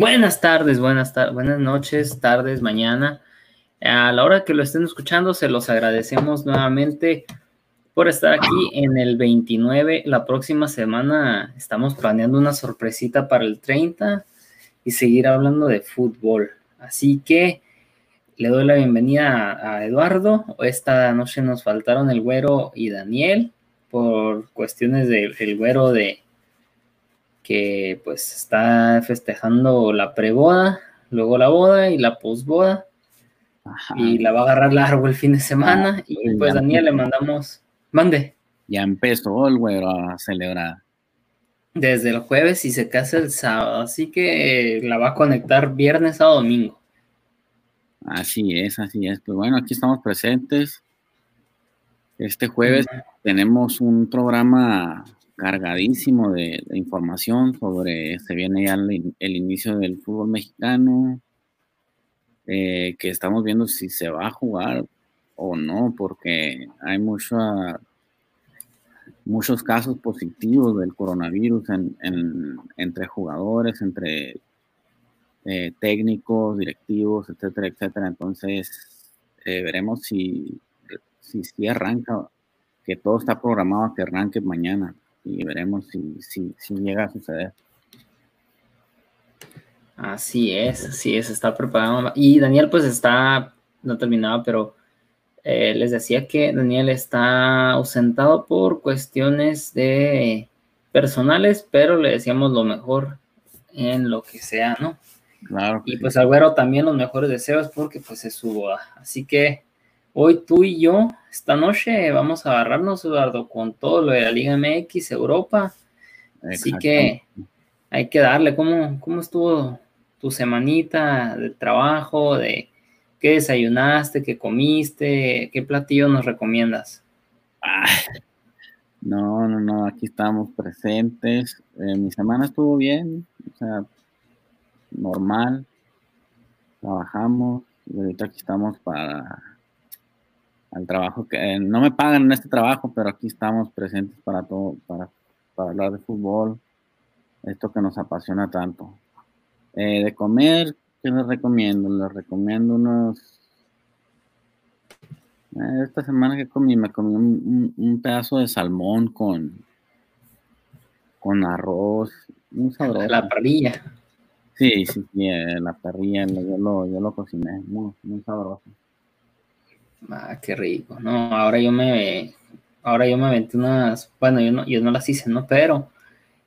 Buenas tardes, buenas tardes, buenas noches, tardes, mañana. A la hora que lo estén escuchando, se los agradecemos nuevamente por estar aquí en el 29. La próxima semana estamos planeando una sorpresita para el 30 y seguir hablando de fútbol. Así que le doy la bienvenida a, Eduardo. Esta noche nos faltaron el güero y Daniel por cuestiones del güero de que pues está festejando la preboda, luego la boda y la posboda. Y la va a agarrar largo el fin de semana. Ah, y pues Daniel le mandamos, mande. Ya empezó el güero a celebrar. Desde el jueves y se casa el sábado, así que la va a conectar viernes a domingo. Así es, así es. Pues bueno, aquí estamos presentes. Este jueves tenemos un programa cargadísimo de, información sobre, se viene ya el, inicio del fútbol mexicano, eh, que estamos viendo si se va a jugar o no, porque hay muchos casos positivos del coronavirus entre jugadores, entre eh, técnicos, directivos, etcétera, etcétera. Entonces, eh, veremos si, si, arranca, que todo está programado a que arranque mañana y veremos si, si, si llega a suceder. Así es, así es, está preparado. Y Daniel pues está, no terminaba, pero eh, les decía que Daniel está ausentado por cuestiones de personales, pero le decíamos lo mejor en lo que sea, ¿no? Claro. Y pues al güero también los mejores deseos porque pues es su boda. Así que hoy tú y yo, esta noche, vamos a agarrarnos, Eduardo, con todo lo de la Liga MX, Europa. Así que hay que darle. ¿Cómo, cómo estuvo tu semanita de trabajo? ¿De qué desayunaste? ¿Qué comiste? ¿Qué platillo nos recomiendas? no, no, no, aquí estamos presentes. Eh, mi semana estuvo bien, o sea, normal, trabajamos y ahorita aquí estamos para el trabajo que no me pagan en este trabajo, pero aquí estamos presentes para todo, para, para hablar de fútbol, esto que nos apasiona tanto. Eh, de comer, ¿qué les recomiendo? Les recomiendo unos... Eh, esta semana que comí, me comí un, pedazo de salmón con, con arroz, un sabroso. La parrilla. Sí, sí, sí, eh, la parrilla, yo lo, yo lo cociné, muy, muy sabroso. Ah, qué rico. No, ahora yo me, ahora yo me aventé unas, bueno, yo no, yo no las hice, ¿no? Pero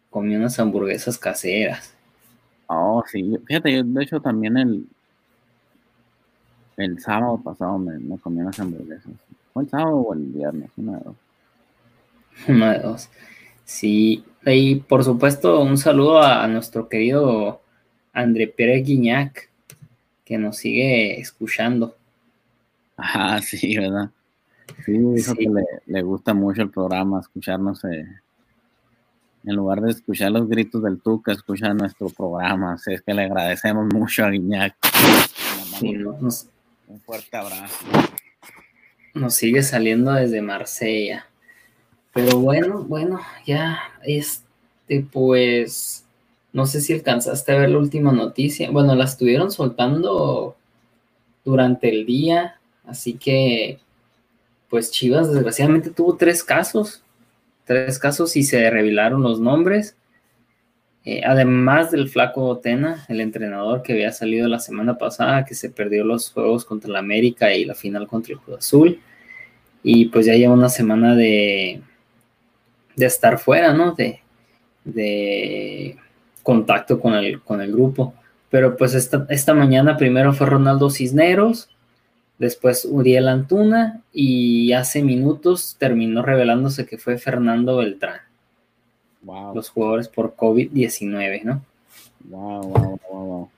comí unas hamburguesas caseras. Oh, sí, fíjate, yo de hecho también el, el sábado pasado me, comí unas hamburguesas. ¿Fue el sábado o el viernes? Una de dos. Una de dos. Sí, y por supuesto un saludo a nuestro querido André Pérez Guiñac, que nos sigue escuchando. Ah, sí, ¿verdad? Sí, dijo que le, gusta mucho el programa, escucharnos. Eh, en lugar de escuchar los gritos del Tuca, escucha nuestro programa. Así es que le agradecemos mucho a Guiñac. un fuerte abrazo. Nos sigue saliendo desde Marsella. Pero bueno, bueno, ya este, pues no sé si alcanzaste a ver la última noticia. Bueno, la estuvieron soltando durante el día, así que, pues Chivas desgraciadamente tuvo tres casos, tres casos y se revelaron los nombres. Eh, además del flaco Otena, el entrenador que había salido la semana pasada, que se perdió los juegos contra el América y la final contra el Cruz Azul. Y pues ya lleva una semana de, de estar fuera, ¿no? De, de contacto con el, con el grupo. Pero pues esta, esta mañana primero fue Ronaldo Cisneros, después Uriel Antuna y hace minutos terminó revelándose que fue Fernando Beltrán. Los jugadores por COVID-19, ¿no? Wow, wow, wow, wow.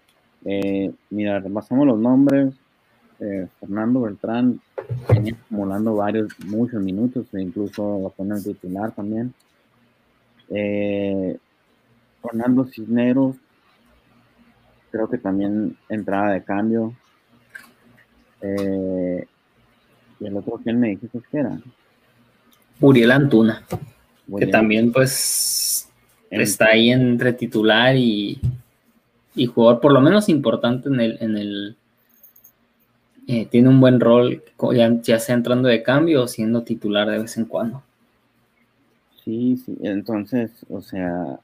Eh, mira, repasamos los nombres. Eh, Fernando Beltrán venía acumulando varios, muchos minutos, e incluso lo pone titular también. Eh, Fernando Cisneros, creo que también entrada de cambio. Eh, y el otro, ¿quién me dijiste que era? Uriel Antuna, que también pues está ahí entre titular y, y jugador por lo menos importante en el, en el eh, tiene un buen rol, ya, ya, sea entrando de cambio o siendo titular de vez en cuando. Sí, sí, entonces, o sea,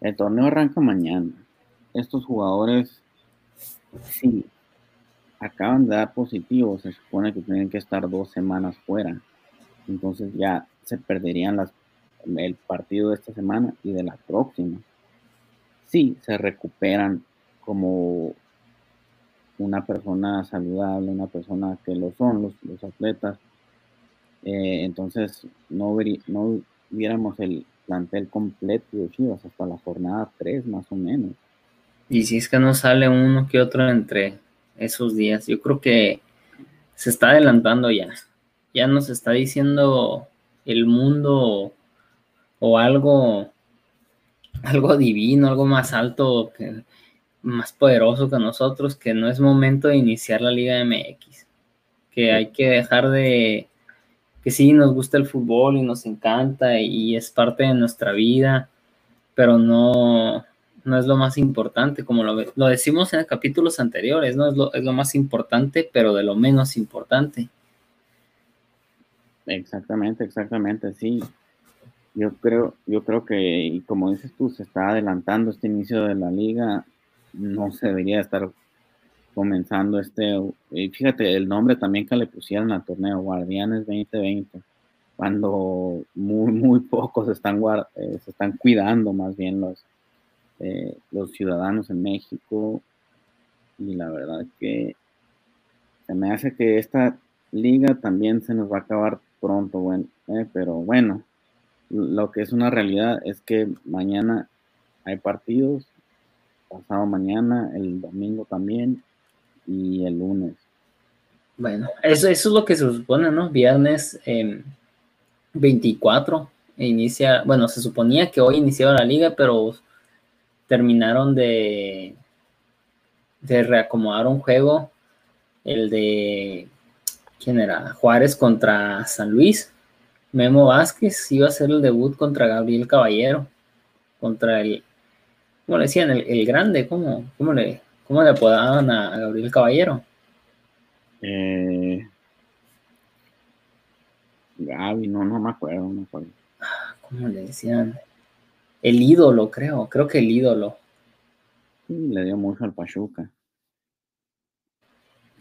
el torneo arranca mañana. Estos jugadores, sí, acaban de dar positivo, se supone que tienen que estar dos semanas fuera. Entonces ya se perderían las, el partido de esta semana y de la próxima. Sí, se recuperan como una persona saludable, una persona que lo son los, atletas. Eh, entonces no, no viéramos el plantel completo de Chivas hasta la jornada 3 más o menos. Y si es que no sale uno que otro entre esos días, yo creo que se está adelantando ya. Ya nos está diciendo el mundo o algo, algo divino, algo más alto más poderoso que nosotros, que no es momento de iniciar la Liga MX, que hay que dejar de, que sí, nos gusta el fútbol y nos encanta y es parte de nuestra vida, pero no, no es lo más importante, como lo, lo decimos en capítulos anteriores, ¿no? Es lo, es lo más importante, pero de lo menos importante. Exactamente, exactamente, sí. Yo creo, yo creo que, como dices tú, se está adelantando este inicio de la liga no se debería estar comenzando este, y fíjate el nombre también que le pusieron al torneo, Guardianes 2020, cuando muy, muy pocos están, eh, se están cuidando más bien los, eh, los ciudadanos en México, y la verdad que se me hace que esta liga también se nos va a acabar pronto, bueno, eh, pero bueno, lo que es una realidad es que mañana hay partidos pasado mañana, el domingo también y el lunes. Bueno, eso, eso es lo que se supone, ¿no? Viernes 24 e inicia, bueno, se suponía que hoy iniciaba la liga, pero terminaron de, de reacomodar un juego, el de, ¿quién era? Juárez contra San Luis. Memo Vázquez iba a hacer el debut contra Gabriel Caballero, contra el ¿cómo le decían? El, grande, ¿cómo, cómo, le, cómo le apodaban a, Gabriel Caballero? Eh, Gaby, no, no me acuerdo, no me acuerdo. ¿Cómo le decían? El ídolo, creo, creo que el ídolo. Sí, le dio mucho al Pachuca.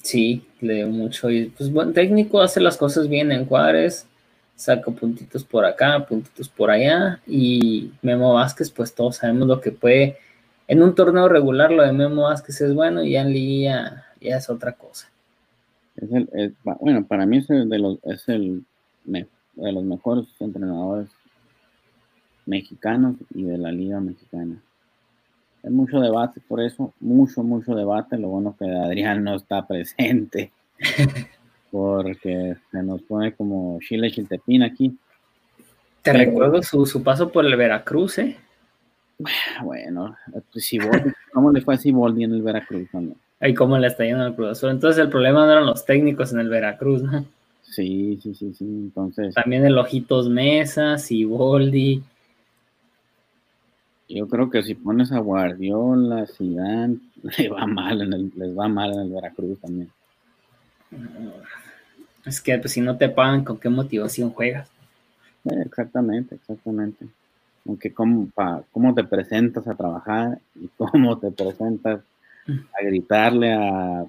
Sí, le dio mucho. Y pues buen técnico, hace las cosas bien en Juárez saca puntitos por acá, puntitos por allá, y Memo Vázquez, pues todos sabemos lo que puede, en un torneo regular lo de Memo Vázquez es bueno, y ya en Liga ya es otra cosa. Es el, bueno, para mí es el de los, es el de los mejores entrenadores mexicanos y de la Liga Mexicana. Hay mucho debate por eso, mucho, mucho debate. Lo bueno que Adrián no está presente. porque se nos pone como Chile Chiltepín aquí. Te recuerdo su, paso por el Veracruz, ¿eh? Bueno, pues ¿cómo le fue a Siboldi en el Veracruz también? Ay, cómo le está yendo al Cruz Azul. Entonces el problema no eran los técnicos en el Veracruz, ¿no? Sí, sí, sí, sí. Entonces. También el Ojitos Mesa, Siboldi. Yo creo que si pones a Guardiola, Zidane, le va mal en el, les va mal en el Veracruz también. Es que pues, si no te pagan, ¿con qué motivación juegas? Exactamente, exactamente. Aunque cómo, cómo te presentas a trabajar y cómo te presentas a gritarle a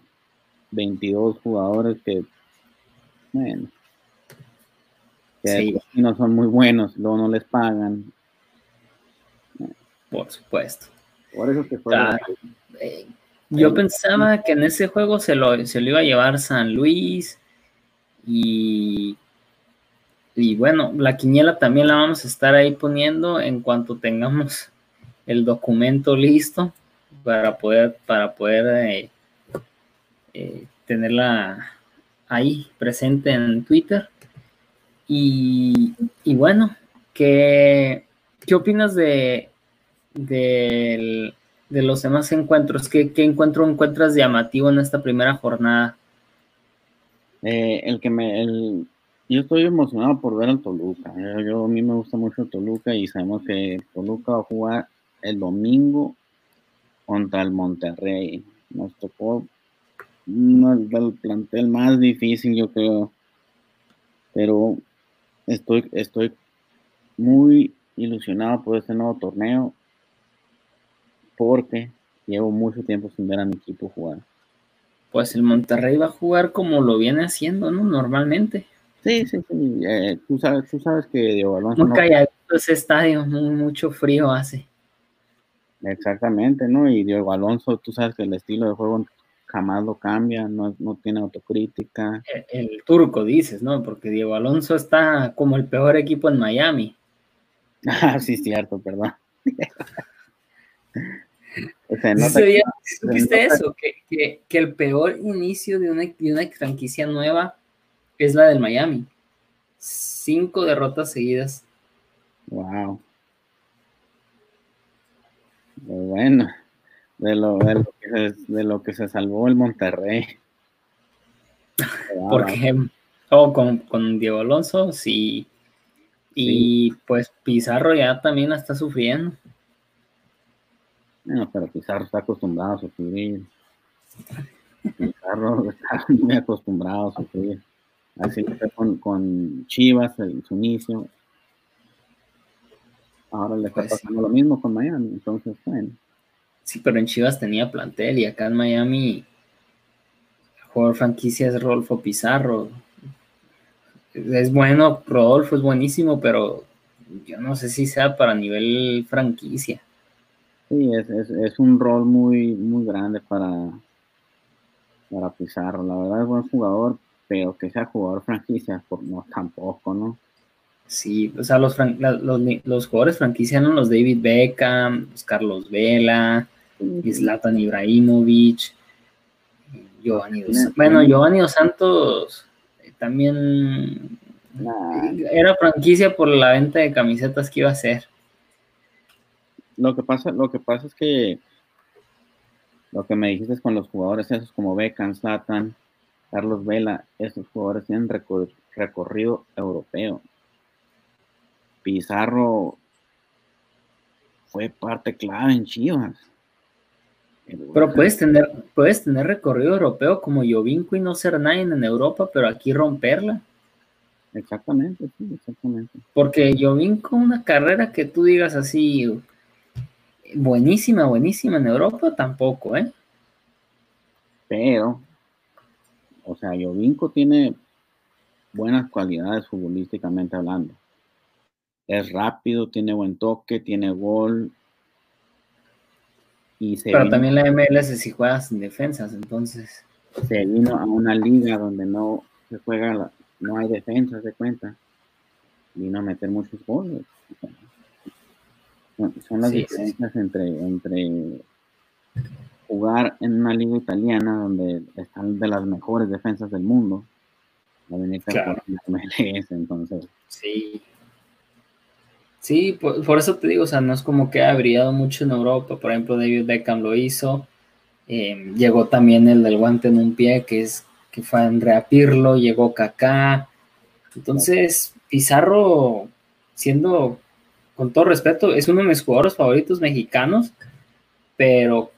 22 jugadores que, bueno, que no son muy buenos, luego no les pagan. Por supuesto. Por eso fue. Eh, yo pensaba que en ese juego se lo, se lo iba a llevar San Luis y, y bueno, la quiniela también la vamos a estar ahí poniendo en cuanto tengamos el documento listo para poder, para poder eh, eh, tenerla ahí presente en Twitter. Y, bueno, ¿qué, ¿qué opinas de, del de los demás encuentros? ¿Qué, encuentro encuentras llamativo en esta primera jornada? Eh, el que me, el, yo estoy emocionado por ver al Toluca. Yo, a mí me gusta mucho Toluca y sabemos que Toluca va a jugar el domingo contra el Monterrey. Nos tocó uno del plantel más difícil, yo creo. Pero estoy, estoy muy ilusionado por este nuevo torneo porque llevo mucho tiempo sin ver a mi equipo jugar. Pues el Monterrey va a jugar como lo viene haciendo, ¿no? Normalmente. Sí, sí, sí. Eh, tú, sabes, tú sabes que Diego Alonso. Muy calladito ese estadio, mucho frío hace. Exactamente, ¿no? Y Diego Alonso, tú sabes que el estilo de juego jamás lo cambia, no, no tiene autocrítica. El, turco, dices, ¿no? Porque Diego Alonso está como el peor equipo en Miami. Ah, sí, cierto, perdón. ¿Viste eso? Que, el peor inicio de una, de una franquicia nueva es la del Miami. Cinco derrotas seguidas. Wow. Bueno, de lo, que, se, salvó el Monterrey. Porque, oh, con, Diego Alonso, sí. Y pues Pizarro ya también la está sufriendo. No, pero Pizarro está acostumbrado a sufrir. Pizarro está muy acostumbrado a sufrir. Así fue con, con Chivas, el, su inicio. Ahora le está pues pasando lo mismo con Miami, entonces, bueno. Sí, pero en Chivas tenía plantel y acá en Miami el jugador franquicia es Rodolfo Pizarro. Es bueno, Rodolfo es buenísimo, pero yo no sé si sea para nivel franquicia. Sí, es, es, un rol muy, muy grande para, para Pizarro. La verdad es buen jugador, pero que sea jugador franquicia, por no tampoco, ¿no? Sí, o sea, los, los, jugadores franquicia eran los David Beckham, los Carlos Vela, Zlatan Ibrahimovic, Giovanni Dos Bueno, Giovanni Dos Santos eh, también era franquicia por la venta de camisetas que iba a hacer. Lo que pasa, lo que pasa es que lo que me dijiste con los jugadores esos como Beckham, Zlatan, Carlos Vela, esos jugadores tienen recorrido europeo. Pizarro fue parte clave en Chivas. Pero puedes tener, puedes tener recorrido europeo como Jovinko y no ser nadie en Europa, pero aquí romperla. Exactamente, sí, exactamente. Porque Jovinko, una carrera que tú digas así, buenísima, buenísima en Europa, tampoco, ¿eh? Pero, o sea, Jovinko tiene buenas cualidades futbolísticamente hablando es rápido, tiene buen toque, tiene gol. Y Pero también la MLS si juega sin defensas, entonces. Se vino a una liga donde no se juega, no hay defensas de cuenta. Vino a meter muchos goles. Son, las diferencias entre, entre jugar en una liga italiana donde están de las mejores defensas del mundo. La claro. MLS, entonces. Sí. Sí, por, eso te digo, o sea, no es como que ha brillado mucho en Europa. Por ejemplo, David Beckham lo hizo. Eh, llegó también el del guante en un pie, que es que fue Andrea Pirlo, llegó Kaká. Entonces, Pizarro, siendo, con todo respeto, es uno de mis jugadores favoritos mexicanos, pero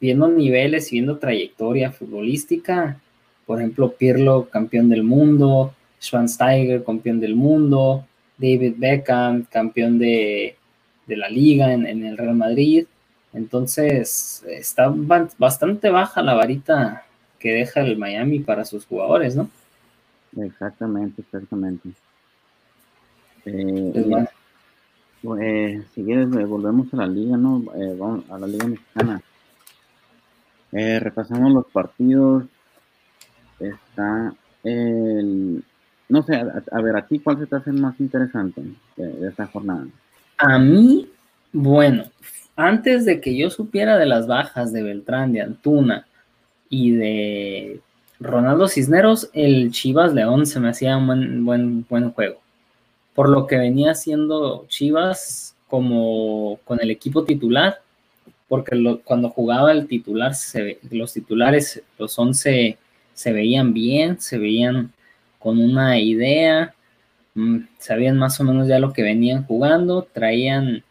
viendo niveles y viendo trayectoria futbolística, por ejemplo, Pirlo, campeón del mundo, Schwansteiger, campeón del mundo, David Beckham, campeón de, la liga en, el Real Madrid. Entonces, está bastante baja la varita que deja el Miami para sus jugadores, ¿no? Exactamente, exactamente. Eh, pues, si quieres, eh, volvemos a la liga, ¿no? Eh, vamos a la liga mexicana. repasamos los partidos. Está el no sé, a, ver, a ti, ¿cuál se te hace más interesante de, esta jornada? A mí, bueno, antes de que yo supiera de las bajas de Beltrán, de Antuna y de Ronaldo Cisneros, el Chivas León se me hacía un buen, buen, buen juego. Por lo que venía haciendo Chivas como con el equipo titular, porque cuando jugaba el titular, se, los titulares, los 11 se veían bien, se veían con una idea, mm, sabían más o menos ya lo que venían jugando, traían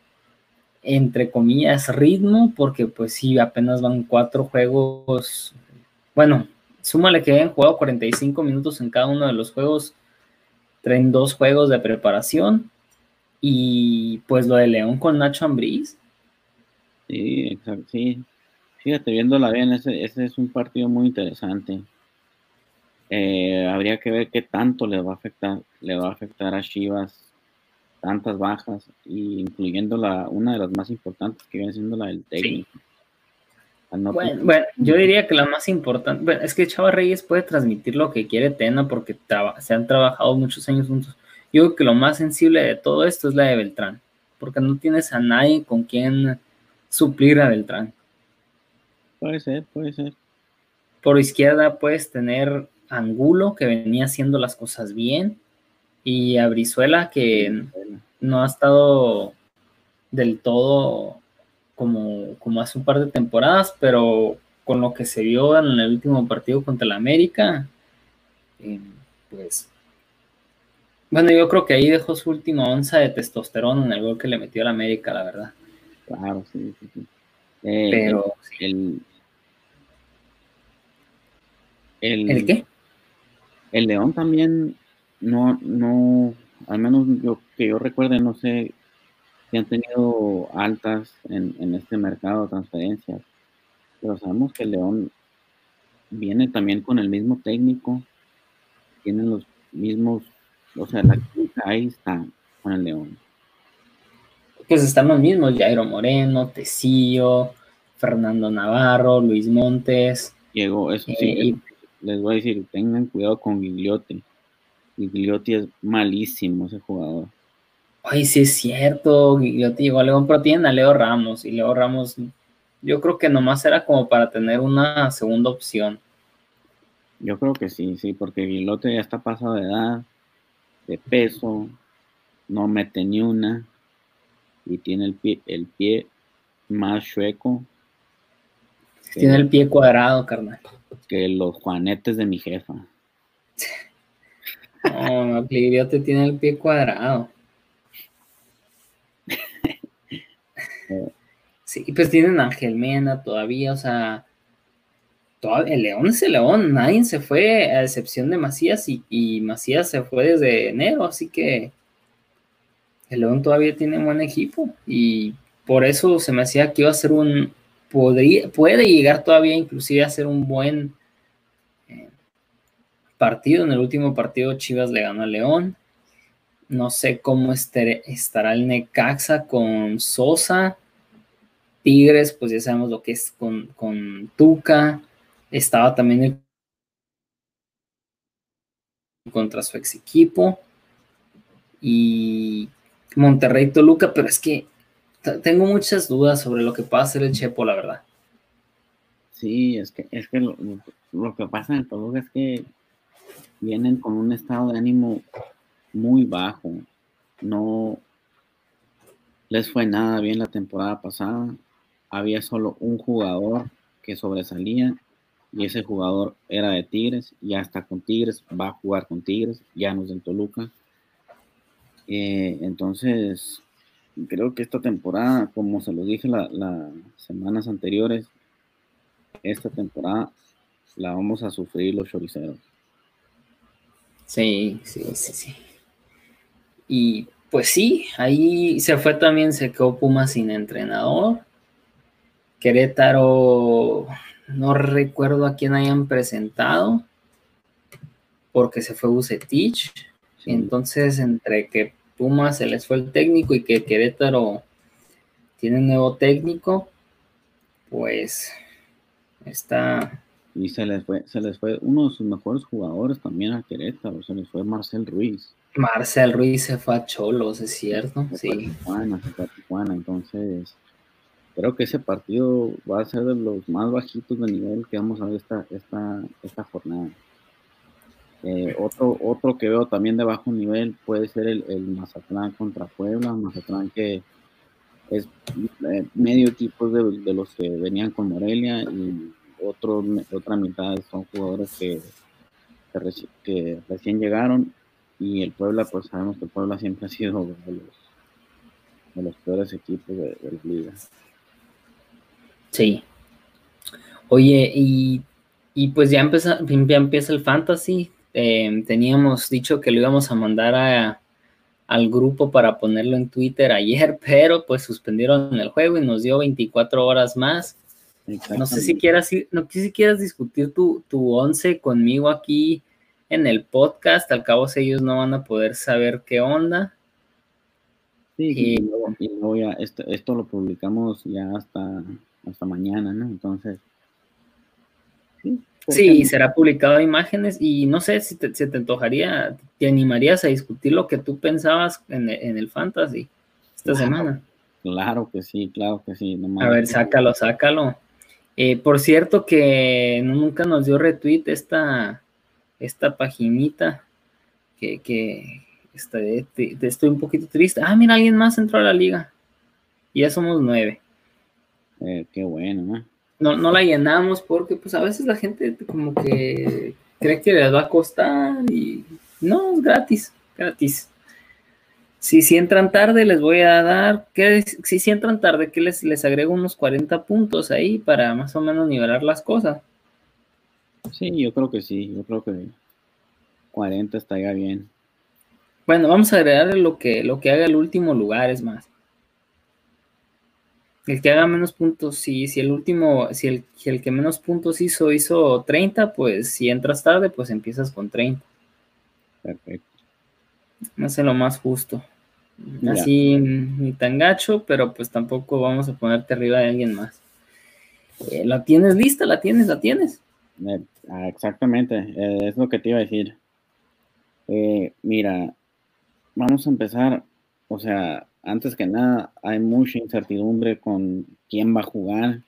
entre comillas, ritmo, porque pues sí, apenas van cuatro juegos. Bueno, súmale que hayan jugado 45 minutos en cada uno de los juegos, traen dos juegos de preparación. Y pues lo de León con Nacho Ambriz. Sí, exacto, sí. Fíjate, viéndola bien, ese, ese es un partido muy interesante. Eh, habría que ver qué tanto le va a afectar, le va a afectar a Chivas tantas bajas, incluyendo la, una de las más importantes que viene siendo la del técnico. Bueno, yo diría que la más importante, es que Chava Reyes puede transmitir lo que quiere Tena porque se han trabajado muchos años juntos. Yo creo que lo más sensible de todo esto es la de Beltrán, porque no tienes a nadie con quien suplir a Beltrán. Puede ser, puede ser. Por izquierda puedes tener Angulo, que venía haciendo las cosas bien, y a Brizuela, que no ha estado del todo como, como hace un par de temporadas, pero con lo que se vio en el último partido contra el América, eh, pues bueno, yo creo que ahí dejó su última onza de testosterona en el gol que le metió al América, la verdad. Claro, sí, sí, sí. Eh, pero el, el, qué? El León también no, no, al menos yo, que yo recuerde, no sé si han tenido altas en, este mercado de transferencias, pero sabemos que el León viene también con el mismo técnico, tienen los mismos, o sea, la ahí está con el León. Pues están los mismos, Jairo Moreno, Tecillo, Fernando Navarro, Luis Montes. Llegó, eso sí, eh, les voy a decir, tengan cuidado con Gigliotti. Gigliotti es malísimo ese jugador. Ay, sí es cierto, Gigliotti llegó a León, pero tienen a Leo Ramos, y Leo Ramos, yo creo que nomás era como para tener una segunda opción. Yo creo que sí, sí, porque Gigliotti ya está pasado de edad, de peso, no mete ni una, y tiene el pie, el pie más chueco tiene el pie cuadrado, carnal. Que los juanetes de mi jefa. No, te tiene el pie cuadrado. Sí, pues tienen Ángel Mena todavía, o sea, el León es el León, nadie se fue, a excepción de Macías, y, y, Macías se fue desde enero, así que el León todavía tiene un buen equipo, y por eso se me hacía que iba a ser un, puede llegar todavía inclusive a ser un buen eh, partido. En el último partido Chivas le ganó a León. No sé cómo estará el Necaxa con Sosa. Tigres, pues ya sabemos lo que es con, con Tuca. Estaba también el contra su ex equipo. Y Monterrey Toluca, pero es que tengo muchas dudas sobre lo que puede hacer el Chepo, la verdad. Sí, es que, es que lo, que pasa en todo es que vienen con un estado de ánimo muy bajo. No les fue nada bien la temporada pasada. Había solo un jugador que sobresalía y ese jugador era de Tigres, ya está con Tigres, va a jugar con Tigres, ya no es en Toluca. Eh, entonces, creo que esta temporada, como se lo dije las semanas anteriores, esta temporada la vamos a sufrir los choriceros. Sí, sí, sí, sí. Y pues sí, ahí se fue también, se quedó Puma sin entrenador. Querétaro, no recuerdo a quién hayan presentado, porque se fue Bucetich. Entonces, entre que Pumas se les fue el técnico y que Querétaro tiene un nuevo técnico, pues está. Y se les fue, se les fue uno de sus mejores jugadores también a Querétaro, se les fue Marcel Ruiz. Marcel Ruiz se fue a Cholos, es cierto, sí. Tijuana, se fue a Tijuana, entonces creo que ese partido va a ser de los más bajitos de nivel que vamos a ver esta, esta, esta jornada. Eh, otro, otro que veo también de bajo nivel puede ser el, el Mazatlán contra Puebla, Mazatlán que es eh, medio equipo de, los que venían con Morelia y otro, otra mitad son jugadores que, que, recién llegaron y el Puebla, pues sabemos que el Puebla siempre ha sido de los, de los peores equipos de, de la liga. Sí. Oye, y, y pues ya empieza, ya empieza el fantasy. Eh, teníamos dicho que lo íbamos a mandar a, al grupo para ponerlo en Twitter ayer, pero pues suspendieron el juego y nos dio 24 horas más. No sé si quieras, no sé si quieras discutir tu, tu once conmigo aquí en el podcast, al cabo ellos no van a poder saber qué onda. Sí, y, y luego, ya esto, esto, lo publicamos ya hasta, hasta mañana, ¿no? Entonces. Sí, sí será publicado imágenes y no sé si te, te, antojaría, te animarías a discutir lo que tú pensabas en, en el fantasy esta semana. Claro que sí, claro que sí. a ver, sácalo, sácalo. Eh, por cierto que nunca nos dio retweet esta, esta paginita que, que estoy un poquito triste. Ah, mira, alguien más entró a la liga. Ya somos nueve. Eh, qué bueno, ¿no? ¿no? la llenamos porque pues a veces la gente como que cree que les va a costar y no, es gratis, gratis. Si, si entran tarde, les voy a dar, que si, si entran tarde, que les, les agrego unos 40 puntos ahí para más o menos nivelar las cosas. Sí, yo creo que sí, yo creo que 40 estaría bien. Bueno, vamos a agregarle lo que, lo que haga el último lugar, es más. El que haga menos puntos, sí, si el último, si el, el que menos puntos hizo, hizo 30, pues si entras tarde, pues empiezas con 30. Perfecto. No sé lo más justo. Así ni tan gacho, pero pues tampoco vamos a ponerte arriba de alguien más. Eh, ¿La tienes lista? ¿La tienes? ¿La tienes? Eh, ah, exactamente, eh, es lo que te iba a decir. mira, vamos a empezar, o sea, antes que nada, hay mucha incertidumbre con quién va a jugar,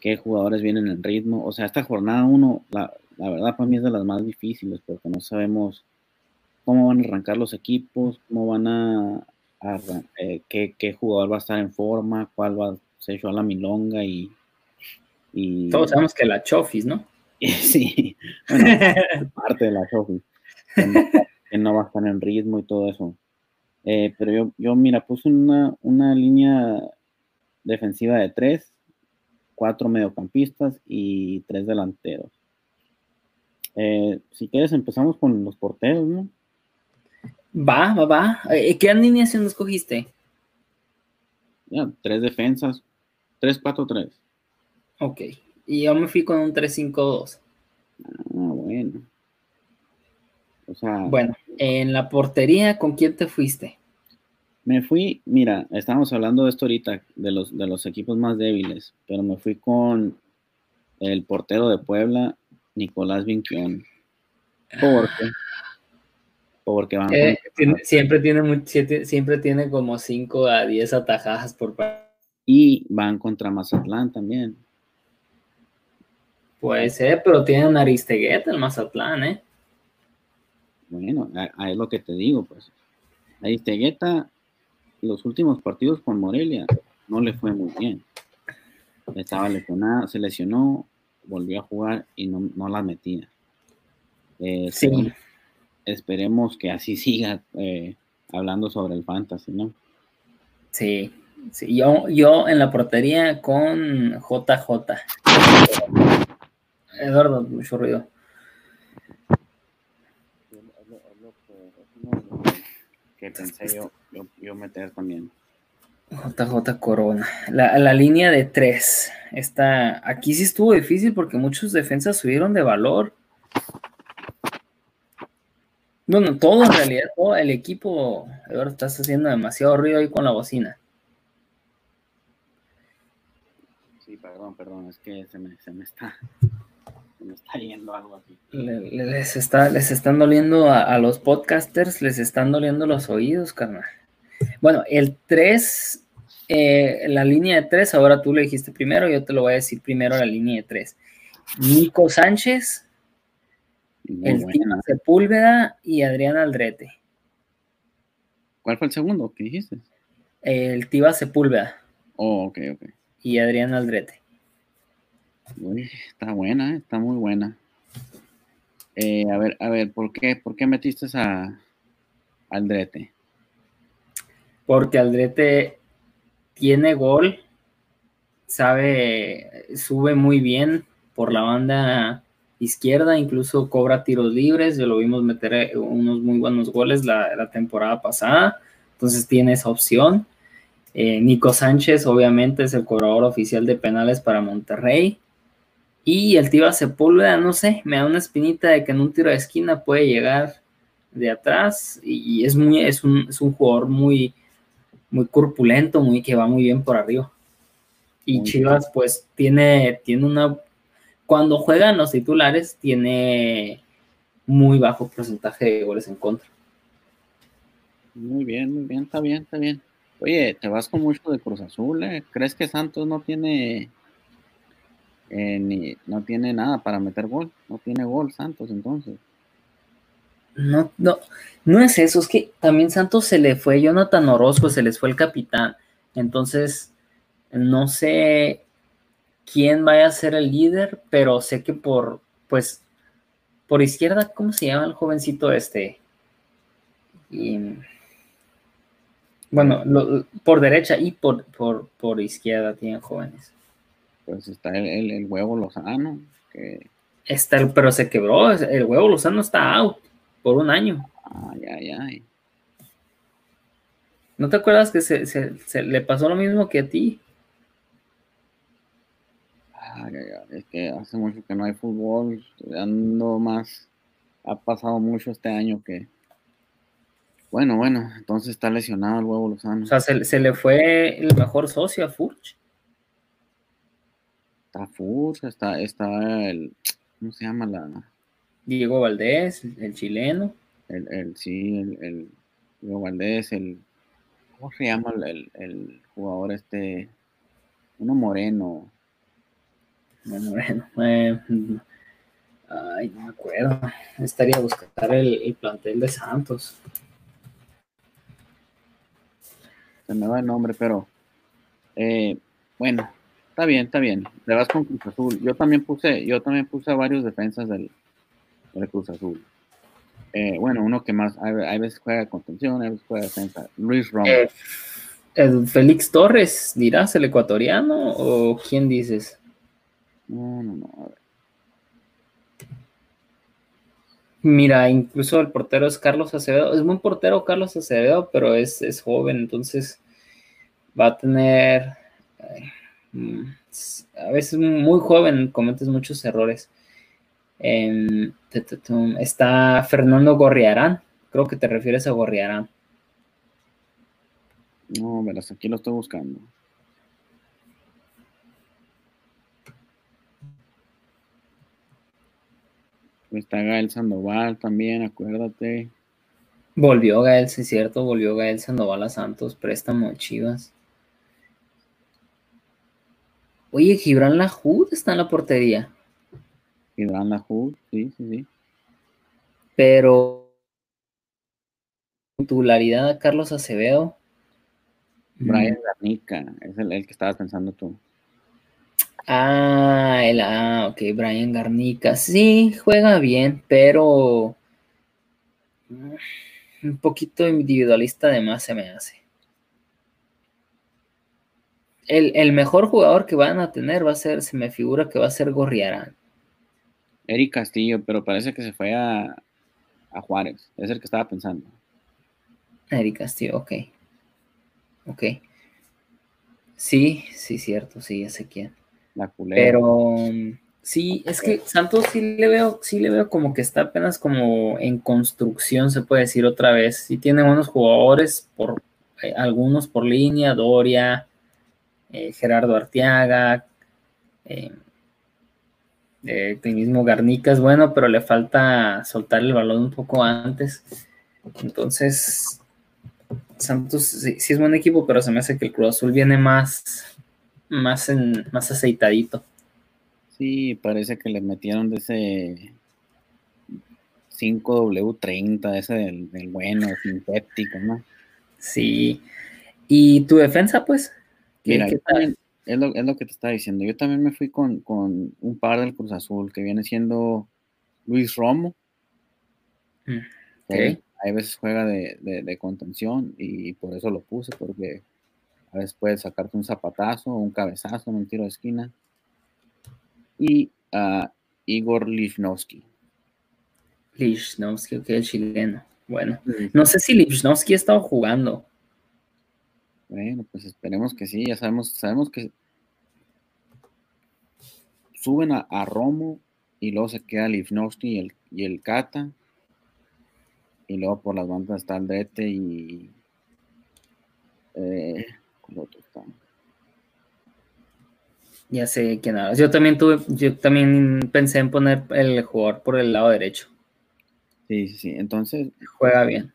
qué jugadores vienen en ritmo. O sea, esta jornada uno, la, verdad para mí es de las más difíciles porque no sabemos cómo van a arrancar los equipos, cómo van a, eh, qué, jugador va a estar en forma, cuál va a ser a la milonga y, y... Todos sabemos que la Chofis, ¿no? sí, parte de la Chofis que no va a estar en ritmo y todo eso. Eh, pero yo, yo, mira, puse una, una línea defensiva de tres, cuatro mediocampistas y tres delanteros. Eh, si quieres, empezamos con los porteros, ¿no? Va, va, va. Eh, ¿Qué alineación escogiste? Ya, tres defensas, tres, cuatro, tres. Ok. Y yo me fui con un 3-5-2. Ah, bueno. bueno, en la portería, ¿con quién te fuiste? Me fui, mira, estábamos hablando de esto ahorita, de los, de los equipos más débiles, pero me fui con el portero de Puebla, Nicolás Vinquión. ¿Por qué? Porque van eh, siempre, tiene, siempre tiene como 5 a 10 atajadas por Y van contra Mazatlán también. Puede ser, pero tienen Aristegueta el Mazatlán, ¿eh? Bueno, es lo que te digo, pues. Aristegueta, los últimos partidos con Morelia, no le fue muy bien. Estaba lesionado, se lesionó, volvió a jugar y no, no la metía. Eh, sí. Esperemos que así siga eh, hablando sobre el fantasy, ¿no? Sí, sí. Yo, yo en la portería con JJ. Eduardo, mucho ruido. Que pensé yo, yo, meter también. JJ Corona. La, la, línea de tres. Está, aquí sí estuvo difícil porque muchos defensas subieron de valor. Bueno, todo en realidad, todo el equipo, Eduardo, estás haciendo demasiado ruido ahí con la bocina. Sí, perdón, perdón, es que se me, se me está me está yendo algo así. Les, está, les están doliendo a, los podcasters, les están doliendo los oídos, carnal. Bueno, el 3, eh, la línea de 3, ahora tú le dijiste primero, yo te lo voy a decir primero la línea de 3. Nico Sánchez, el Tima Sepúlveda y Adrián Aldrete. ¿Cuál fue el segundo ¿Qué dijiste? El Tiva Sepúlveda. Oh, ok, ok. Y Adrián Aldrete está buena, ¿eh? está muy buena. Eh, a ver, a ver, ¿por qué, por qué metiste a Aldrete? porque Aldrete tiene gol, sabe, sube muy bien por la banda izquierda, incluso cobra tiros libres, ya lo vimos meter eh, unos muy buenos goles la, temporada pasada, entonces tiene esa opción. Nico Sánchez obviamente es el cobrador oficial de penales para Monterrey. Y el Tiva Sepúlveda, no sé, me da una espinita de que en un tiro de esquina puede llegar de atrás y, es, muy, es, un, es un jugador muy, muy corpulento, muy, que va muy bien por arriba. Y Chivas, pues, tiene, tiene una. Cuando juegan los titulares, tiene muy bajo porcentaje de goles en contra. Muy bien, muy bien, está bien, está bien. Oye, te vas con mucho de Cruz Azul, ¿eh? ¿Crees que Santos no tiene eh, ni, no tiene nada para meter gol? No tiene gol Santos entonces. No, no, no es eso, es que también Santos se le fue Jonathan Orozco, se les fue el capitán. Entonces, no sé quién vaya a ser el líder, pero sé que por, pues, por izquierda, ¿cómo se llama el jovencito este? bueno, por derecha y por, por, por, izquierda tienen jóvenes. Pues está el, el, huevo Lozano. Que... Está el, pero se quebró, el huevo Lozano está out por un año. Ay, ay, ay. ¿No te acuerdas que se, le pasó lo mismo que a ti? Ay, ay, ay, es que hace mucho que no hay fútbol, ando más, ha pasado mucho este año que, bueno, bueno, entonces está lesionado el huevo Lozano. O sea, se, le fue el mejor socio a Furch. Está Furch, está, está el, ¿cómo se llama la? Diego Valdés, el chileno. El, el sí, el, Diego Valdés, el, ¿cómo se llama el, el jugador este? Uno moreno. Uno moreno. Eh, ay, no me acuerdo. Estaría buscar el, el plantel de Santos. Se me va el nombre, pero eh, bueno, está bien, está bien. Te vas con Cruz Azul. Yo también puse, yo también puse varios defensas del, del Cruz Azul. Eh, bueno, uno que más, hay, veces juega contención, hay veces juega defensa. Luis Romo. Eh, Félix Torres, dirás, el ecuatoriano, o quién dices? No, no, no, a ver. Mira, incluso el portero es Carlos Acevedo. Es buen portero Carlos Acevedo, pero es, joven, entonces va a tener. A veces muy joven, cometes muchos errores. Em, está Fernando Gorriarán. Creo que te refieres a Gorriarán. No, verás, aquí lo estoy buscando. Está Gael Sandoval también, acuérdate. Volvió Gael, sí es cierto, volvió Gael Sandoval a Santos, préstamo Chivas. Oye, Gibran Lajud está en la portería. Gibran Lajud, sí, sí, sí. Pero titularidad a Carlos Acevedo. Brian. Garnica, es el, el que estabas pensando tú. Ah, el, ah, ok, Brian Garnica. Sí, juega bien, pero un poquito individualista además se me hace. El, mejor jugador que van a tener va a ser, se me figura que va a ser Gorriarán. Eric Castillo, pero parece que se fue a, a Juárez. Es el que estaba pensando. Eric Castillo, ok. Ok. Sí, sí, cierto, sí, ya sé quién. Pero sí, es que Santos sí le veo, sí le veo como que está apenas como en construcción, se puede decir otra vez. Sí tiene buenos jugadores, por eh, algunos por línea, Doria, eh, Gerardo Arteaga, eh, el mismo Garnica es bueno, pero le falta soltar el balón un poco antes. Entonces, Santos sí, sí, es buen equipo, pero se me hace que el Cruz Azul viene más, más, en, más aceitadito. Sí, parece que le metieron de ese 5W30, ese del, bueno, sintético, ¿no? Sí. ¿Y tu defensa, pues? Mira, es, lo, es lo que te estaba diciendo. Yo también me fui con, un par del Cruz Azul, que viene siendo Luis Romo. Mm, hay veces juega de, contención y por eso lo puse, porque a veces puede sacarte un zapatazo un cabezazo un tiro de esquina. Y uh, Igor Lichnowsky. Lichnowsky, ok, el chileno. Bueno, no sé si Lichnowsky ha estado jugando. Bueno, pues esperemos que sí, ya sabemos, sabemos que suben a, Romo y luego se queda Lichnowsky y el, y el Cata y luego por las bandas está Andrete y. Eh, otro está? Ya sé quién hablas. Yo también tuve, yo también pensé en poner el jugador por el lado derecho. Sí, sí, sí. Entonces. Juega bien.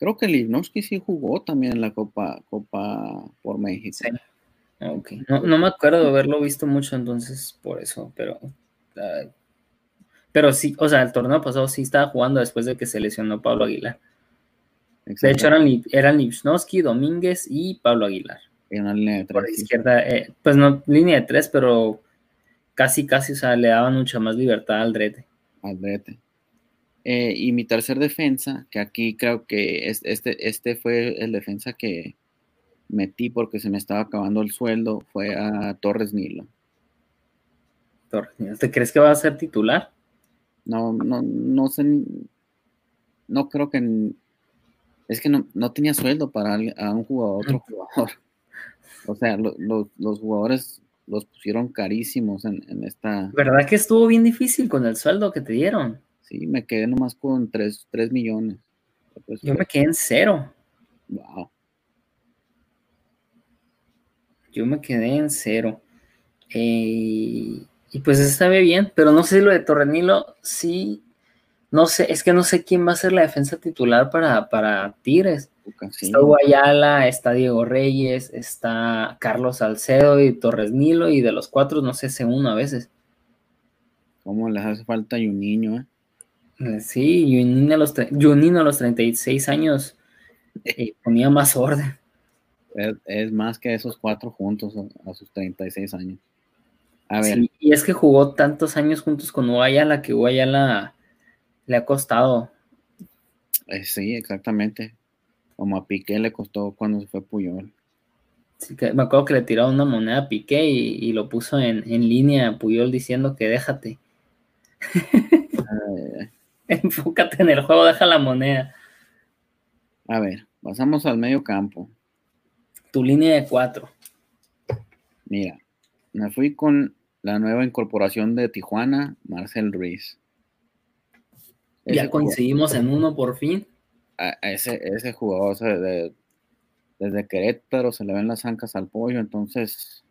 Creo que Livnowski sí jugó también en la Copa, Copa por México. Sí. Okay. No, no, me acuerdo de haberlo visto mucho entonces por eso, pero ah, pero sí, o sea, el torneo pasado sí estaba jugando después de que se lesionó Pablo Aguilar. De hecho, eran, eran Lipsnowski, Domínguez y Pablo Aguilar. En una línea de tres. Por la izquierda, eh, pues no línea de tres, pero casi, casi, o sea, le daban mucha más libertad al Drete. Al Drete. Eh, y mi tercer defensa, que aquí creo que este, este fue el defensa que metí porque se me estaba acabando el sueldo, fue a Torres Nilo. Torres Nilo. ¿Te crees que va a ser titular? No, no, no sé, no creo que, es que no, tenía sueldo para a un jugador, otro jugador. O sea, los jugadores los pusieron carísimos en, esta. ¿Verdad que estuvo bien difícil con el sueldo que te dieron? Sí, me quedé nomás con 3, millones. Yo me quedé en cero. Wow. Yo me quedé en cero. Eh, y pues está bien, pero no sé si lo de Torrenilo, sí, no sé, es que no sé quién va a ser la defensa titular para, para Tigres. Está Guayala, está Diego Reyes, está Carlos Salcedo y Torres Nilo, y de los cuatro no sé, ese uno a veces. ¿Cómo les hace falta y un niño, eh? Eh sí, Junino a los, a los 36 años eh, ponía más orden. Es, más que esos cuatro juntos a, a sus 36 años y es que jugó tantos años juntos con Guayala que Guayala le ha costado. Eh, sí, exactamente. Como a Piqué le costó cuando se fue Puyol. Sí, que me acuerdo que le tiró una moneda a Piqué y, lo puso en, línea a Puyol diciendo que déjate. Enfócate en el juego, deja la moneda. A ver, pasamos al medio campo. Tu línea de cuatro. Mira, me fui con la nueva incorporación de Tijuana, Marcel Ruiz. ya coincidimos en uno por fin. A, ese, ese jugador desde Querétaro se le ven las ancas al pollo, entonces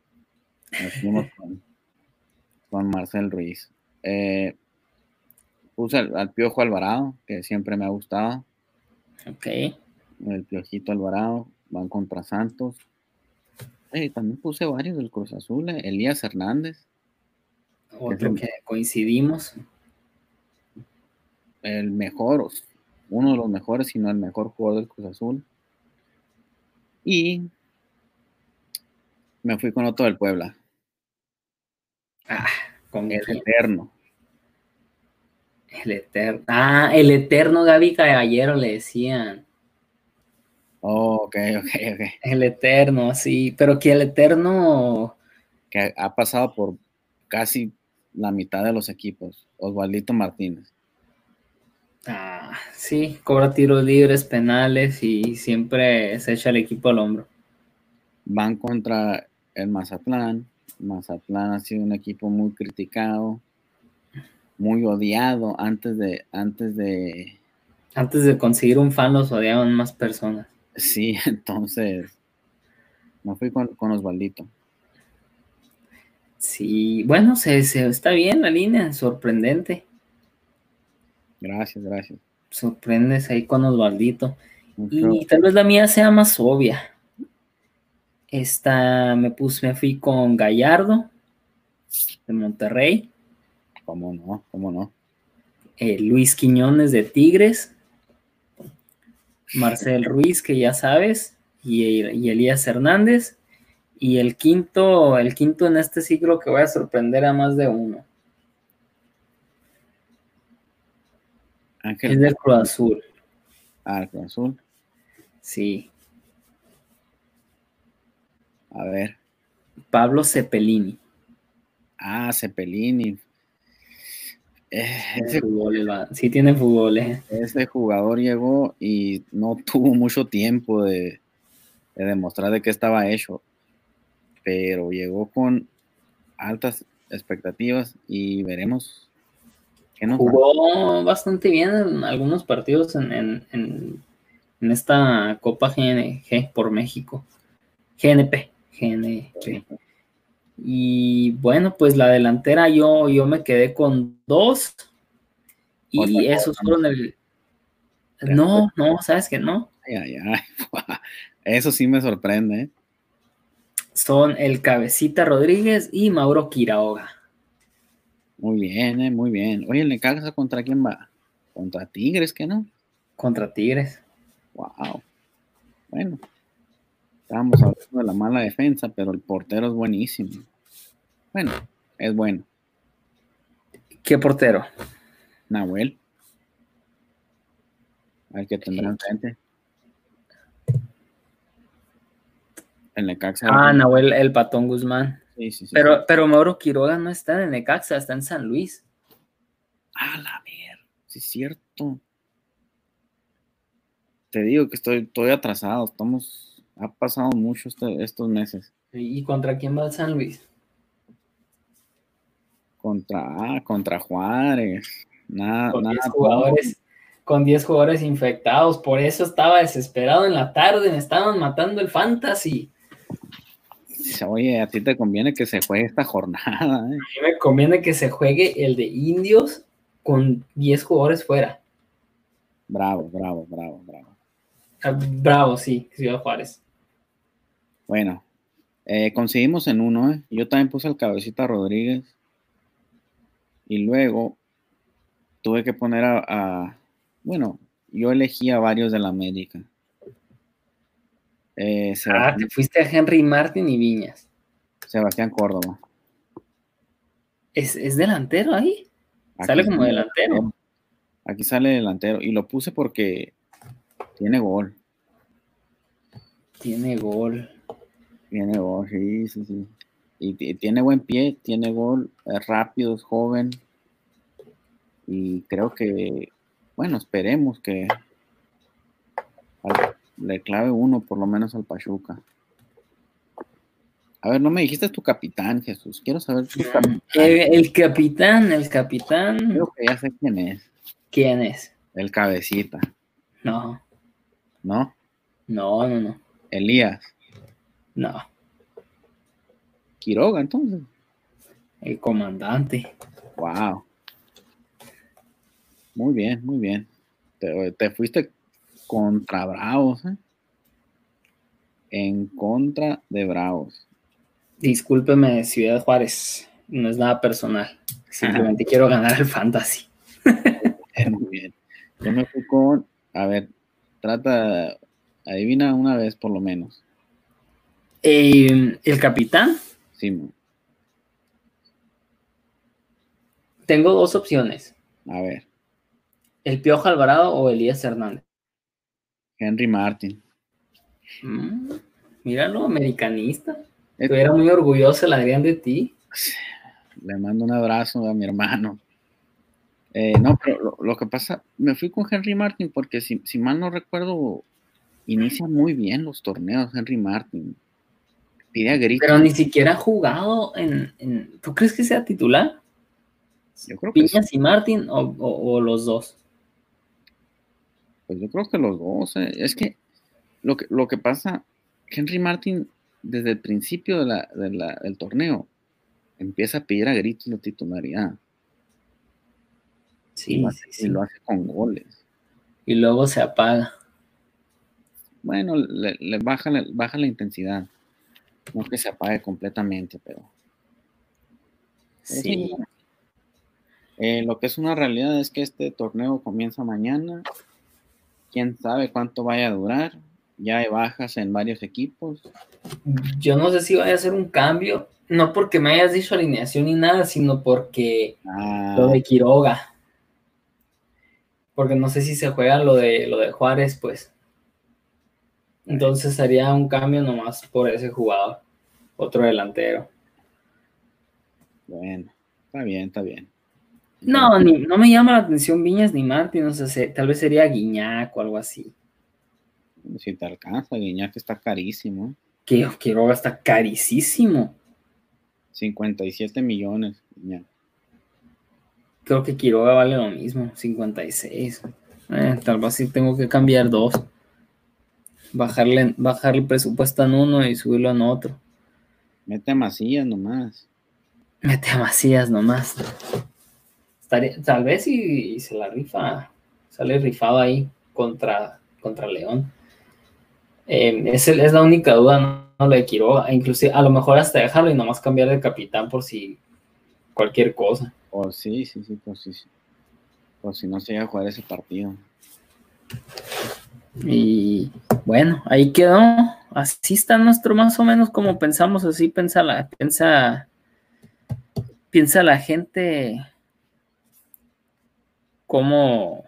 nos fuimos con, Marcel Ruiz. Eh, puse al, Piojo Alvarado, que siempre me ha gustado. Ok. El Piojito Alvarado, van contra Santos. Eh, también puse varios del Cruz Azul, eh, Elías Hernández. Otro que coincidimos. El mejor, uno de los mejores, si no el mejor jugador del Cruz Azul. Y me fui con otro del Puebla. Ah, con el Eterno. El Eterno. Ah, el Eterno Gaby Caballero le decían. Oh, ok, ok, ok. El Eterno, sí, pero que el Eterno... Que ha pasado por casi la mitad de los equipos, Osvaldito Martínez. Ah, sí, cobra tiros libres, penales y siempre se echa el equipo al hombro. Van contra el Mazatlán. Mazatlán ha sido un equipo muy criticado, muy odiado antes de, antes de. Antes de conseguir un fan los odiaban más personas. Sí, entonces me fui con, con Osvaldito. Sí, bueno, se, está bien la línea, sorprendente. Gracias, gracias. Sorprendes ahí con Osvaldito. Y tal vez la mía sea más obvia. Esta me puse, me fui con Gallardo de Monterrey. ¿Cómo no? ¿Cómo no? Eh, Luis Quiñones de Tigres. Marcel Ruiz, que ya sabes. Y, y Elías Hernández. Y el quinto, el quinto en este ciclo que voy a sorprender a más de uno. Ángel. Es del Cruz Azul. Ah, el Cruz Azul. Sí. A ver. Pablo Cepelini. Ah, Cepelini. Eh, ese, Fútbol, sí tiene fútbol, eh. ese jugador llegó y no tuvo mucho tiempo de, de demostrar de qué estaba hecho, pero llegó con altas expectativas y veremos qué nos da. Jugó bastante bien en algunos partidos en, en- en- en esta Copa GNG por México. GNP. GNP. Y bueno, pues la delantera yo, yo me quedé con dos. Y Otra esos fueron el. No, no, sabes que no. Ay, ay, ay. Eso sí me sorprende. ¿eh? Son el Cabecita Rodríguez y Mauro Quiroga. Muy bien, eh, muy bien. Oye, ¿el Necaxa contra quién va? Contra Tigres, ¿qué no? Contra Tigres. Wow. Bueno, estábamos hablando de la mala defensa, pero el portero es buenísimo. Bueno, es bueno. ¿Qué portero? Nahuel. Al que tendrá enfrente. El Necaxa. Ah, Nahuel el Patón Guzmán. Sí, sí, sí. Pero, pero Mauro Quiroga no está en Necaxa, está en San Luis. Ah, la ver. Sí, es cierto. Te digo que estoy, estoy atrasado. Estamos. Ha pasado mucho este- estos meses. ¿Y contra quién va San Luis? Contra, ah, contra Juárez. Nada, Con 10 nada. jugadores, con 10 jugadores infectados. Por eso estaba desesperado en la tarde. Me estaban matando el fantasy. Oye, a ti te conviene que se juegue esta jornada. ¿eh? A mí me conviene que se juegue el de indios con 10 jugadores fuera. Bravo, bravo, bravo, bravo. Ah, Bravo, sí, Ciudad Juárez. Bueno, eh, conseguimos en uno, ¿eh? Yo también puse el cabecita Rodríguez. Y luego tuve que poner a, a- bueno, yo elegí a varios de la América. Eh, Ah, te fuiste a Henry Martin y Viñas. Sebastián Córdoba. ¿Es, es delantero ahí? Sale como delantero. Aquí sale delantero. Y lo puse porque tiene gol. Tiene gol. Tiene gol, sí, sí, sí. Y tiene buen pie, tiene gol, es rápido, es joven. Y creo que, bueno, esperemos que al- le clave uno por lo menos al Pachuca. A ver, no me dijiste tu capitán, Jesús. Quiero saber tu capitán. El, el capitán, el capitán. Creo que ya sé quién es. ¿Quién es? El cabecita, No, ¿no? no, no, no. Elías. No, Quiroga, entonces. el comandante. Wow. Muy bien, muy bien. Te, te fuiste contra Bravos, ¿eh? En contra de Bravos. Discúlpeme, Ciudad Juárez. No es nada personal. Simplemente quiero ganar el fantasy. Muy bien. Yo me fui con, a ver, trata, adivina una vez por lo menos. Eh, el capitán, Simón. tengo dos opciones. A ver, El Piojo Alvarado o Elías Hernández. Henry Martin. Mm, míralo, americanista. Estuviera muy orgulloso el Adrián de ti. Le mando un abrazo a mi hermano. Eh, no, pero lo, lo que pasa, me fui con Henry Martin porque si, si mal no recuerdo, inicia muy bien los torneos Henry Martin. Pide a gritos. Pero ni siquiera ha jugado en, en- ¿Tú crees que sea titular? Yo creo que sí, ¿Piñas y Martín o, o- o los dos? pues yo creo que los dos. eh. Es que lo que lo que pasa, Henry Martin desde el principio de la- de la- del torneo empieza a pedir a gritos la titularidad y, Sí, lo hace, sí, y sí. lo hace con goles. Y luego se apaga. Bueno, le, le baja, la- baja la intensidad. No que se apague completamente, pero sí. Eh, lo que es una realidad es que este torneo comienza mañana. Quién sabe cuánto vaya a durar. Ya hay bajas en varios equipos. Yo no sé si vaya a hacer un cambio, no porque me hayas dicho alineación ni nada, sino porque Ah, lo de Quiroga. porque no sé si se juega lo de lo de Juárez, pues. Entonces sería un cambio nomás por ese jugador, otro delantero. Bueno, está bien, está bien. No, no me llama la atención Viñas ni Martín, no sé, tal vez sería Guiñac o algo así. Si te alcanza, Guiñac está carísimo. Que Quiroga está carísimo. 57 millones, Guiñac. Creo que Quiroga vale lo mismo, 56. Eh, tal vez sí tengo que cambiar dos. Bajarle, bajarle el presupuesto en uno y subirlo en otro. Mete a Macías nomás. Mete a Macías nomás. tal vez si se la rifa, sale rifado ahí contra, contra León. Eh, es, es, la única duda, no, no le Quiroga. Inclusive, a lo mejor hasta dejarlo y nomás cambiar de capitán por si cualquier cosa. O sí, sí, sí, pues sí. Por si no se llega a jugar ese partido. Y bueno, ahí quedó. Así está nuestro más o menos como pensamos, así piensa la, piensa, piensa la gente cómo,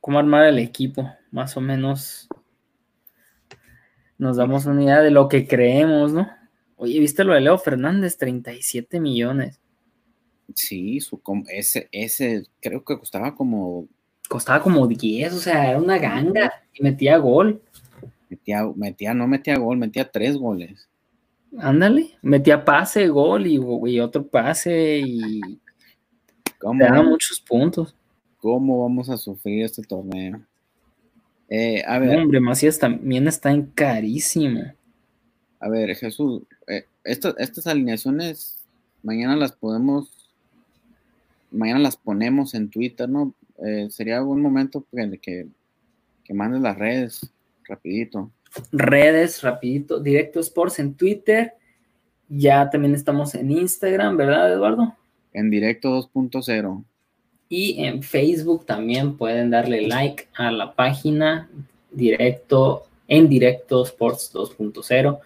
cómo armar el equipo, más o menos nos damos una idea de lo que creemos, ¿no? Oye, ¿viste lo de Leo Fernández? 37 millones. Sí, su, ese, ese creo que costaba como costaba como 10, o sea, era una ganga y metía gol. Metía, metía, no metía gol, metía tres goles. Ándale, metía pase, gol y, otro pase y ¿Cómo, te daba muchos puntos. ¿Cómo vamos a sufrir este torneo? Eh, a ver. hombre, Macías también está en carísimo. A ver, Jesús, eh, estas alineaciones mañana las podemos, mañana las ponemos en Twitter, ¿no? Eh, sería buen momento que, que, que mandes las redes rapidito. Redes, rapidito, Directo Sports en Twitter. Ya también estamos en Instagram, ¿verdad, Eduardo? En Directo 2.0. Y en Facebook también pueden darle like a la página directo en Directo Sports 2.0.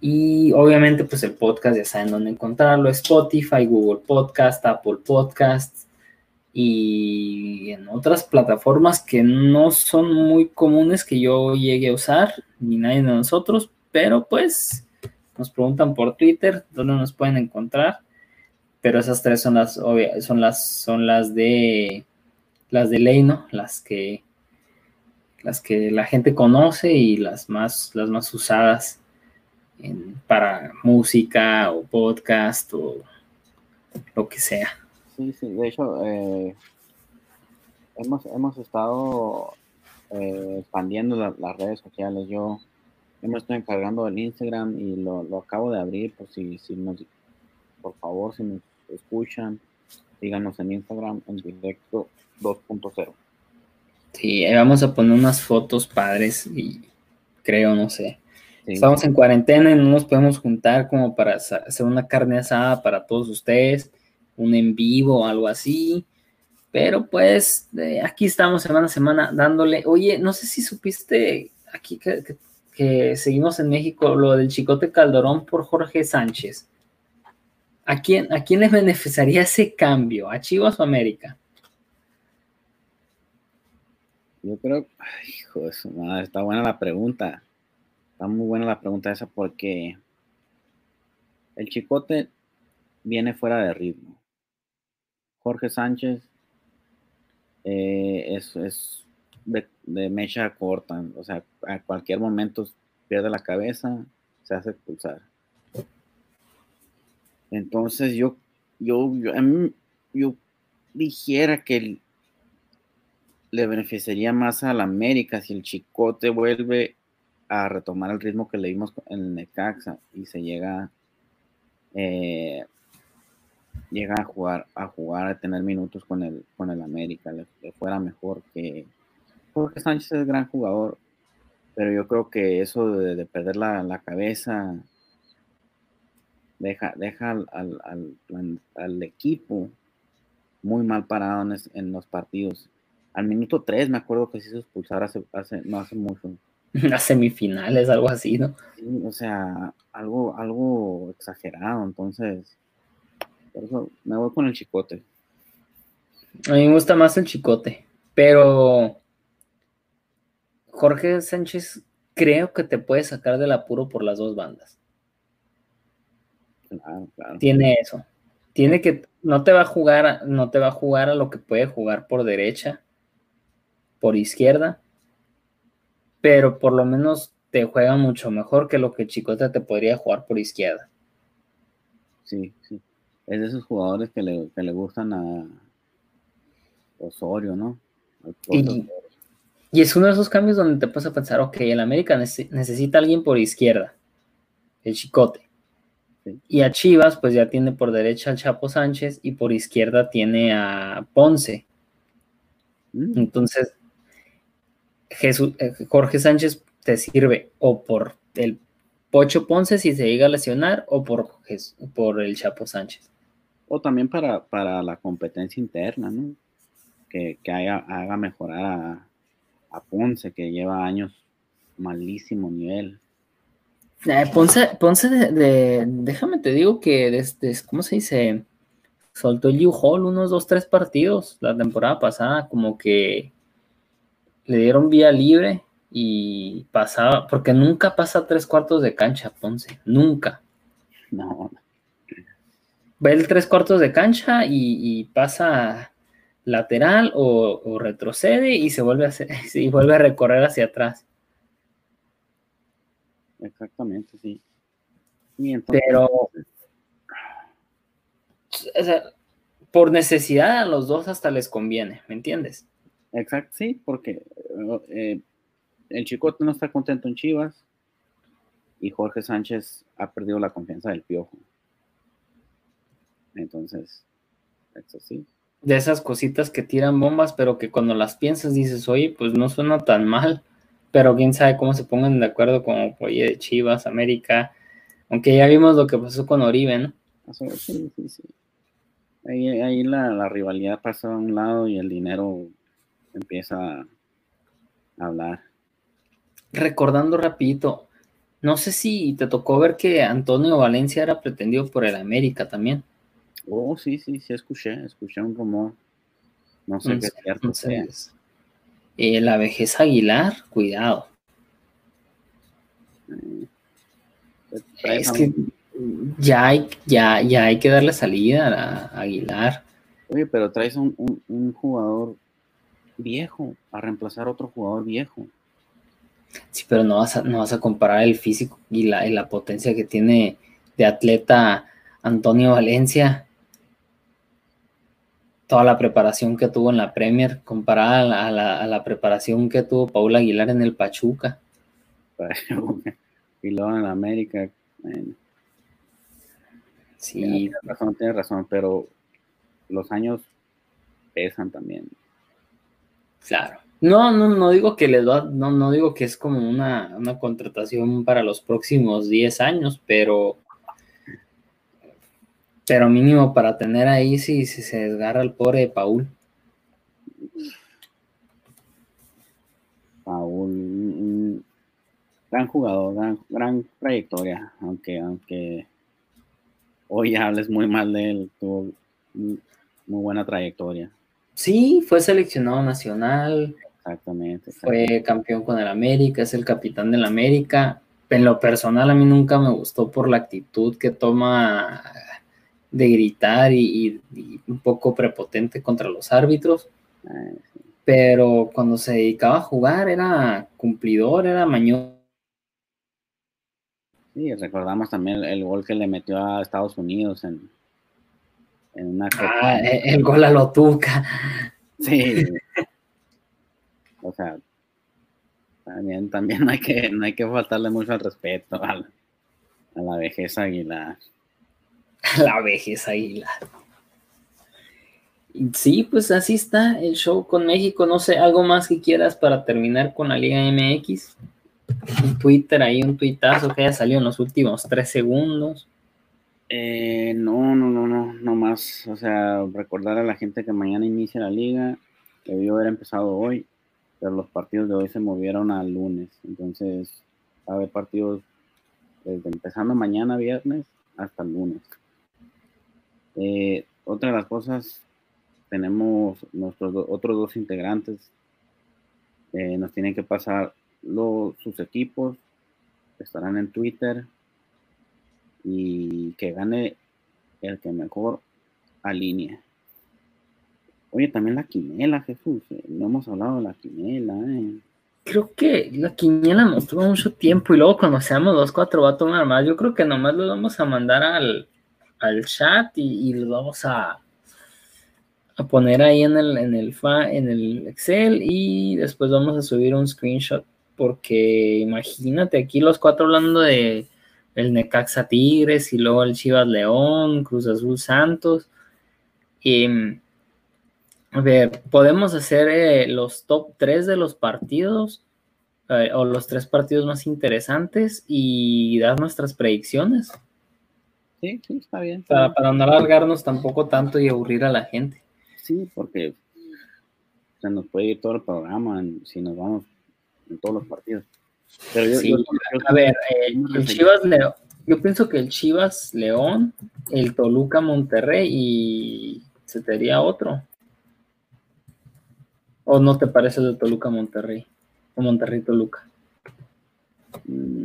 Y obviamente, pues el podcast ya saben dónde encontrarlo: Spotify, Google Podcast, Apple Podcasts, y en otras plataformas que no son muy comunes que yo llegue a usar, ni nadie de nosotros, pero pues nos preguntan por Twitter dónde nos pueden encontrar, pero esas tres son las son las son las de las de ley, ¿no? Las que las que la gente conoce y las más las más usadas para música o podcast o lo que sea. Sí, sí, de hecho, eh, hemos, hemos estado eh, expandiendo las redes sociales. Yo, me estoy encargando del Instagram y lo, acabo de abrir, por si, si nos, por favor, si nos escuchan, díganos en Instagram en directo 2.0. Sí, vamos a poner unas fotos padres y creo, no sé. Estamos en cuarentena y no nos podemos juntar como para hacer una carne asada para todos ustedes un en vivo o algo así. Pero pues aquí estamos semana a semana dándole. Oye, no sé si supiste aquí que, seguimos en México lo del Chicote Calderón por Jorge Sánchez. ¿A quién, ¿A quién le beneficiaría ese cambio? ¿A Chivas o América? Yo creo, hijo de su madre, está buena la pregunta. Está muy buena la pregunta esa porque el Chicote viene fuera de ritmo. Jorge Sánchez eh, es, de, mecha corta, o sea, a cualquier momento pierde la cabeza, se hace expulsar. Entonces yo, yo, yo, dijera que le beneficiaría más a la América si el Chicote vuelve a retomar el ritmo que le en el Necaxa y se llega eh, llega a jugar, a jugar, a tener minutos con el, con el América, le, fuera mejor que Jorge Sánchez es gran jugador, pero yo creo que eso de, perder la, cabeza deja, deja al, equipo muy mal parado en, los partidos. Al minuto 3 me acuerdo que se hizo expulsar hace, hace, no hace mucho. A semifinales, algo así, ¿no? o sea, algo, algo exagerado. Entonces, por eso me voy con el chicote. A mí me gusta más el chicote, Pero Jorge Sánchez creo que te puede sacar del apuro por las dos bandas. Tiene eso. Tiene que, no te va a jugar, no te va a jugar a lo que puede jugar por derecha, por izquierda, pero por lo menos te juega mucho mejor que lo que Chicote te podría jugar por izquierda. Sí, sí. Es de esos jugadores que le, que le gustan a Osorio, ¿no? Y, y, es uno de esos cambios donde te puedes a pensar, ok, el América necesita a alguien por izquierda, el Chicote. Y a Chivas, pues ya tiene por derecha al Chapo Sánchez y por izquierda tiene a Ponce. Mm. Entonces, Jesús, eh, Jorge Sánchez te sirve o por el Pocho Ponce si se llega a lesionar o por, por el Chapo Sánchez. O también para, para la competencia interna, ¿no? Que, haga mejorar a, a Ponce, que lleva años malísimo nivel. Eh, Ponce, Ponce de, déjame te digo que desde, ¿cómo se dice? Soltó el U-Hall unos dos, tres partidos la temporada pasada, como que le dieron vía libre y pasaba, porque nunca pasa tres cuartos de cancha, Ponce, nunca. No. Ve el tres cuartos de cancha y, pasa lateral o, retrocede y se vuelve a hacer, y vuelve a recorrer hacia atrás. Exactamente, sí. Pero, por necesidad a los dos hasta les conviene, ¿me entiendes? Exacto, sí, porque eh, el Chicote no está contento en Chivas y Jorge Sánchez ha perdido la confianza del Piojo. Entonces, eso sí. De esas cositas que tiran bombas, pero que cuando las piensas dices, oye, pues no suena tan mal pero quién sabe cómo se pongan de acuerdo con oye de Chivas, América, aunque ya vimos lo que pasó con Oribe, ¿no? Sí, sí, sí. Ahí, la, rivalidad pasa a un lado y el dinero empieza a hablar. Recordando rapidito, no sé si te tocó ver que Antonio Valencia era pretendido por el América también. Oh, sí, sí, sí, escuché, escuché un rumor. No sé qué es cierto eh, la vejez Aguilar, cuidado. Es que ya hay, ya, ya hay que darle salida a Aguilar. Oye, pero traes un, jugador viejo a reemplazar a otro jugador viejo. Sí, pero no vas a, no vas a comparar el físico y la, y la potencia que tiene de atleta Antonio Valencia toda la preparación que tuvo en la Premier comparada a la, preparación que tuvo Paula Aguilar en el Pachuca. y luego en la América. Sí. Tienes razón, tienes razón, pero los años pesan también. Claro. No, no, no digo que les va, no, no digo que es como una, una contratación para los próximos 10 años, pero pero mínimo para tener ahí si, si se desgarra el pobre de Paul. Paul, gran jugador, gran, trayectoria, aunque, aunque hoy hables muy mal de él, tuvo muy buena trayectoria. Sí, fue seleccionado nacional. Exactamente, Fue campeón con el América, es el capitán del América. En lo personal a mí nunca me gustó por la actitud que toma de gritar y, un poco prepotente contra los árbitros. Pero cuando se dedicaba a jugar era cumplidor, era mañoso. Sí, recordamos también el, gol que le metió a Estados Unidos en, en una ah, e, el, gol a Lotuca. Sí. o sea, también, también hay que, no hay que faltarle mucho al respeto a, a la vejez Aguilar. La vejez águila. Sí, pues así está el show con México. No sé, algo más que quieras para terminar con la Liga MX. Twitter ahí, un tuitazo que haya salido en los últimos tres segundos. Eh, no, no, no, no, no más. O sea, recordar a la gente que mañana inicia la liga, que debió haber empezado hoy, pero los partidos de hoy se movieron al lunes. Entonces, va a haber partidos desde empezando mañana viernes hasta el lunes. Eh, otra de las cosas tenemos nuestros otros dos integrantes. Eh, nos tienen que pasar sus equipos. Estarán en Twitter. Y que gane el que mejor alinee. Oye, también la quinela, Jesús. Eh, no hemos hablado de la quinela, eh. Creo que la quiniela nos toma mucho tiempo y luego cuando seamos dos, cuatro va a tomar más. Yo creo que nomás lo vamos a mandar al, chat y, lo vamos a, a poner ahí en el, en, el en el Excel y después vamos a subir un screenshot porque imagínate aquí los cuatro hablando de el Necaxa Tigres y luego el Chivas León, Cruz Azul Santos. Y a ver, podemos hacer eh, los top 3 de los partidos eh, o los tres partidos más interesantes y dar nuestras predicciones. Sí, sí, está bien. Para, no alargarnos tampoco tanto y aburrir a la gente. Sí, porque se nos puede ir todo el programa si nos vamos en todos los partidos. a ver, eh, el Chivas León, yo pienso que el Chivas León, el Toluca Monterrey y se te diría otro. ¿O no te parece de Toluca Monterrey? O Monterrey Toluca. Mm,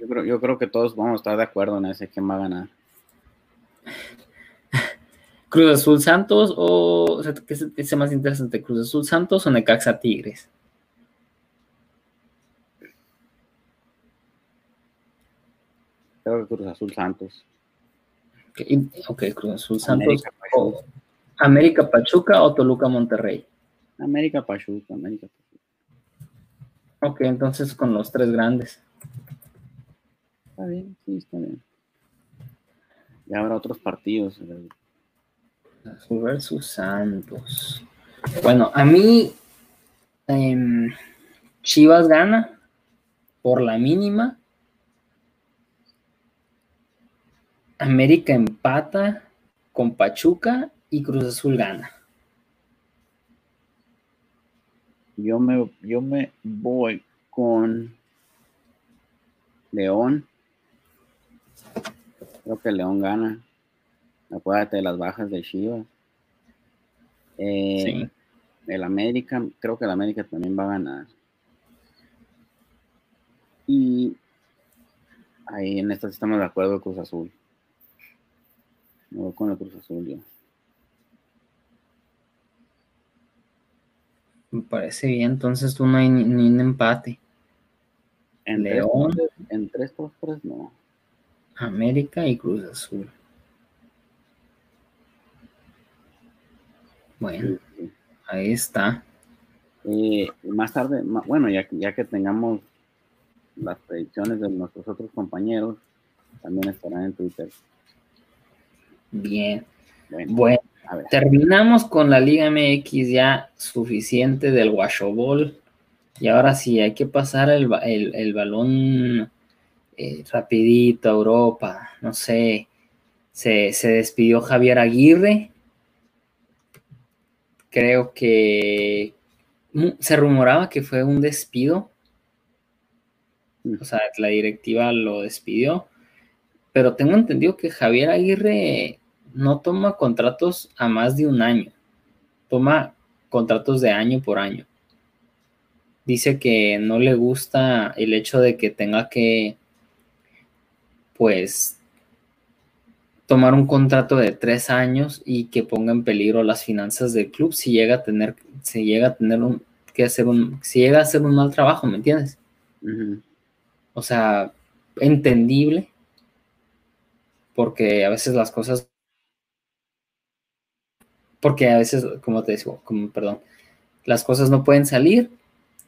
yo, creo, yo creo que todos vamos a estar de acuerdo en ese quién va a ganar. Cruz Azul Santos o, ¿qué es más interesante? Cruz Azul Santos o Necaxa Tigres. Creo que Cruz Azul Santos. Ok, Cruz Azul Santos. América Pachuca o Toluca Monterrey. América Pachuca, América Pachuca. Ok, entonces con los tres grandes. Está bien, sí, está bien. Y habrá otros partidos. Azul versus Santos. Bueno, a mí em, Chivas gana por la mínima. América empata con Pachuca y Cruz Azul gana. Yo me, yo me voy con León. Creo que León gana. Acuérdate de las bajas de Chivas. Eh, sí. El América, creo que el América también va a ganar. Y ahí en esto estamos de acuerdo Cruz Azul. Me voy con el Cruz Azul yo. Me parece bien, entonces tú no hay ni, un empate. En León. en tres por no. América y Cruz Azul. Bueno, ahí está. Eh, más tarde, bueno, ya, ya que tengamos las predicciones de nuestros otros compañeros, también estarán en Twitter. Bien. bueno Terminamos con la Liga MX ya suficiente del Ball Y ahora sí, hay que pasar el, balón eh, rapidito a Europa. No sé, se, despidió Javier Aguirre. Creo que se rumoraba que fue un despido. O sea, la directiva lo despidió. Pero tengo entendido que Javier Aguirre no toma contratos a más de un año, toma contratos de año por año. Dice que no le gusta el hecho de que tenga que, pues, tomar un contrato de tres años y que ponga en peligro las finanzas del club si llega a tener, si llega a tener un, que hacer un, si llega a hacer un mal trabajo, ¿me entiendes? O sea, entendible, porque a veces las cosas porque a veces, como te digo, como, perdón, las cosas no pueden salir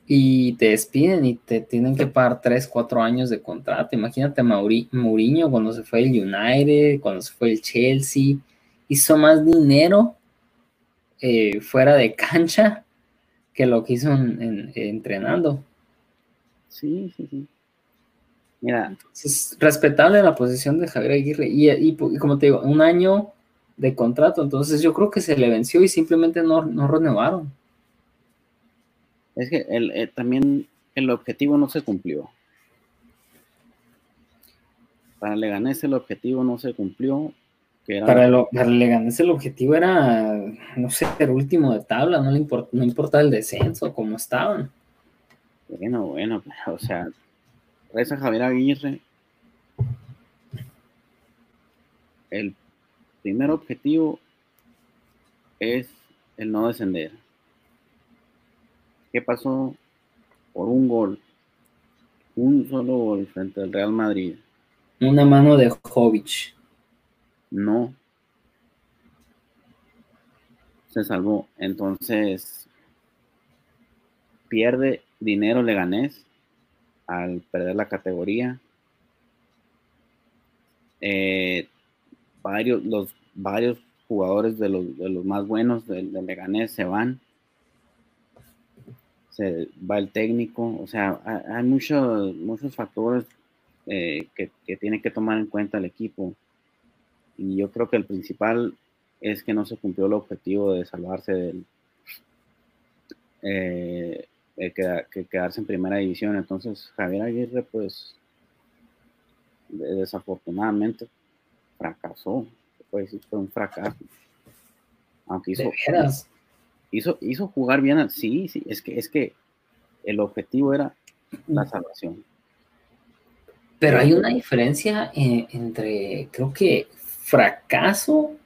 y te despiden y te tienen que pagar 3, 4 años de contrato. Imagínate a Mourinho cuando se fue el United, cuando se fue el Chelsea, hizo más dinero eh, fuera de cancha que lo que hizo entrenando. Sí, sí, sí. Mira. Es respetable la posición de Javier Aguirre. y, como te digo, un año de contrato. Entonces yo creo que se le venció y simplemente no, no renovaron. Es que el, eh, también el objetivo no se cumplió. Para Leganés el objetivo no se cumplió para, lo, para el Leganés el objetivo era, no sé, ser último de tabla, no le importa, no el descenso, como estaban. Bueno, bueno, o sea, reza Javier Aguirre. El primer objetivo es el no descender. ¿Qué pasó? Por un gol, un solo gol frente al Real Madrid. Una mano de Jovic no se salvó. Entonces, pierde dinero Leganés al perder la categoría. Eh, varios, los, varios jugadores de los, de los más buenos del, Leganés se van. Se va el técnico. O sea, hay, muchos, muchos factores eh, que, que tiene que tomar en cuenta el equipo. Y yo creo que el principal es que no se cumplió el objetivo de salvarse del eh, que, quedarse en primera división. Entonces Javier Aguirre, pues desafortunadamente fracasó. Puede decir fue un fracaso. Aunque hizo, hizo, hizo jugar bien. Sí, sí, es que, es que el objetivo era la salvación. Pero hay una diferencia eh, entre, creo que fracaso.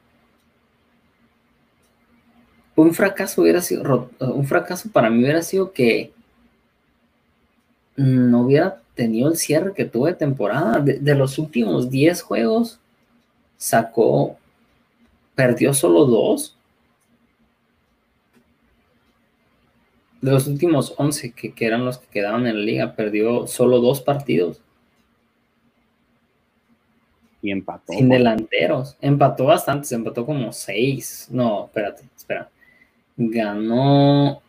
Un fracaso hubiera sido, un fracaso para mí hubiera sido que no hubiera tenido el cierre que tuve de temporada. De, los últimos 10 juegos, sacó, perdió solo dos. De los últimos 11 que, que eran los que quedaban en la liga, perdió solo dos partidos empató. Sin delanteros. Empató bastante, se empató como seis. No, espérate, espera. Ganó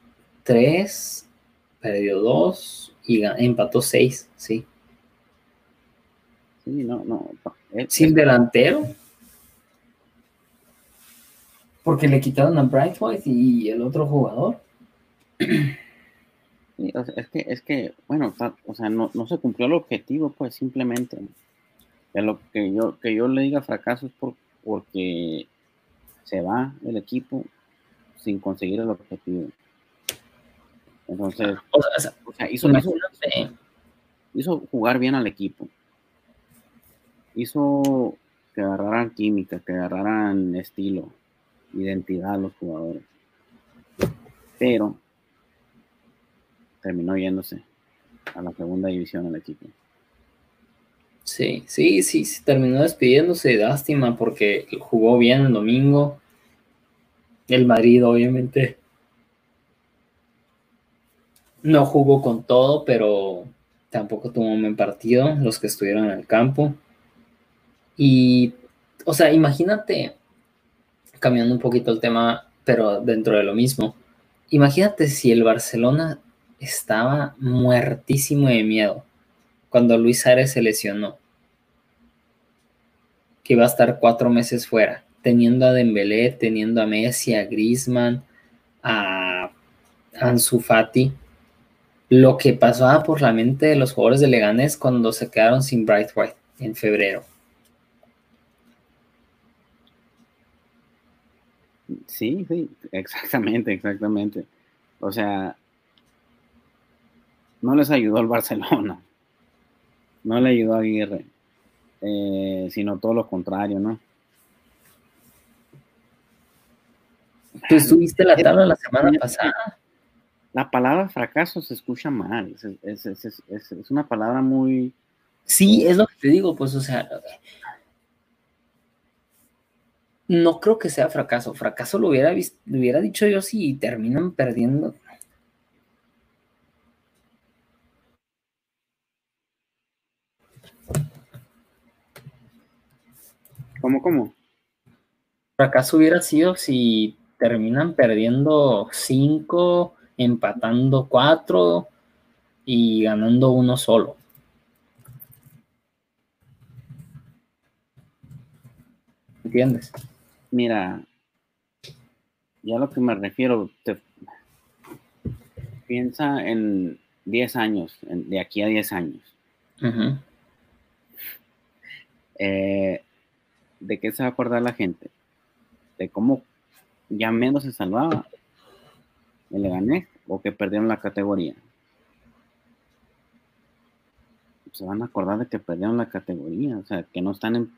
tres, perdió dos y empató seis, sí. Sí, no, no. Sin delantero. Porque le quitaron a Bright White y el otro jugador. es que, es que, bueno, o sea, no, no se cumplió el objetivo, pues simplemente lo que yo, que yo le diga fracaso es por, porque se va el equipo sin conseguir el objetivo. Entonces, o sea, hizo, hizo, jugar bien al equipo. Hizo que agarraran química, que agarraran estilo, identidad los jugadores. Pero terminó yéndose a la segunda división el equipo. Sí, sí, sí, sí, terminó despidiéndose, lástima porque jugó bien el domingo. El Madrid, obviamente, no jugó con todo, pero tampoco tuvo un buen partido los que estuvieron en el campo. Y, o sea, imagínate, cambiando un poquito el tema, pero dentro de lo mismo, imagínate si el Barcelona estaba muertísimo de miedo cuando Luis Ares se lesionó, que iba a estar cuatro meses fuera, teniendo a Dembélé, teniendo a Messi, a Griezmann, a Ansu Fati, lo que pasaba por la mente de los jugadores de Leganés cuando se quedaron sin Bright White en febrero. Sí, sí, exactamente, exactamente. O sea, no les ayudó el Barcelona no le ayudó a Aguirre, eh, sino todo lo contrario, ¿no? Tú estuviste la tabla la semana pasada. La palabra fracaso se escucha mal, es, una palabra muy... Sí, es lo que te digo, pues, o sea, no creo que sea fracaso. Fracaso lo hubiera, lo hubiera dicho yo si terminan perdiendo. ¿Cómo, cómo? Fracaso hubiera sido si terminan perdiendo cinco, empatando cuatro y ganando uno solo. ¿Entiendes? Mira, ya lo que me refiero, piensa en 10 años, de aquí a 10 años. eh, ¿de qué se va a acordar la gente? De cómo ya menos se salvaba el Leganés o que perdieron la categoría. Se van a acordar de que perdieron la categoría, o sea, que no están en,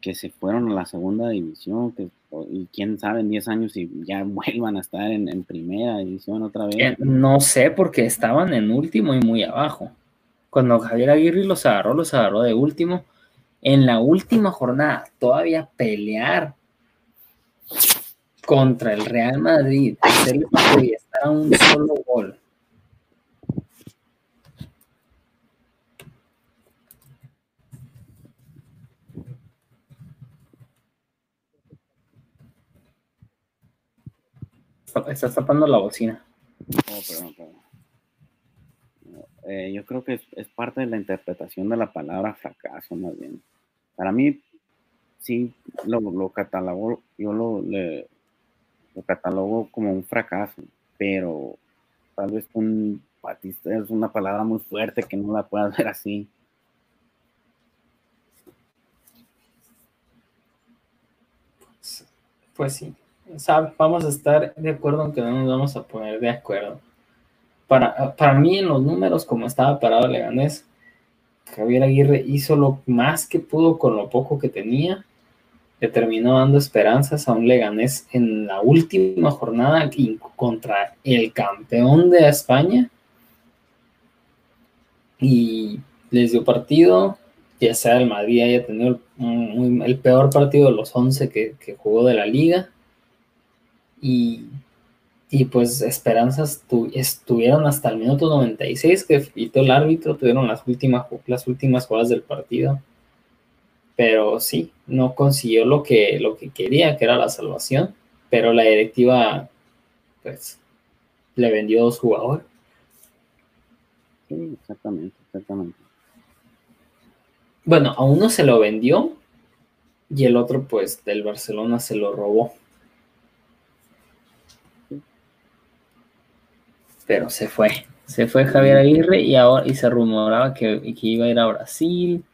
que se fueron a la segunda división, que, y quién sabe en 10 años si ya vuelvan a estar en, primera división otra vez. Eh, no sé, porque estaban en último y muy abajo. Cuando Javier Aguirre los agarró, los agarró de último. En la última jornada, todavía pelear contra el Real Madrid, y estar a un solo gol. Estás tapando la bocina. Oh, perdón, perdón. Eh, yo creo que es, parte de la interpretación de la palabra fracaso, más bien. Para mí, sí, lo, lo catalogo, yo lo catalogo como un fracaso, pero tal vez un patista es una palabra muy fuerte que no la puedas ver así. Pues sí, vamos a estar de acuerdo aunque no nos vamos a poner de acuerdo. Para, para mí en los números, como estaba parado Leganés, Javier Aguirre hizo lo más que pudo con lo poco que tenía. Le terminó dando esperanzas a un Leganés en la última jornada contra el campeón de España. Y les dio partido, ya sea el Madrid haya tenido el, peor partido de los 11 que, jugó de la liga. Y, pues esperanzas estuvieron hasta el minuto 96 que quitó el árbitro, tuvieron las últimas, las últimas jugadas del partido pero sí, no consiguió lo que, lo que quería, que era la salvación, pero la directiva, pues, le vendió dos jugadores. Sí, exactamente, exactamente. Bueno, a uno se lo vendió y el otro, pues, del Barcelona se lo robó. Pero se fue, se fue Javier Aguirre y ahora y se rumoraba que, que iba a ir a Brasil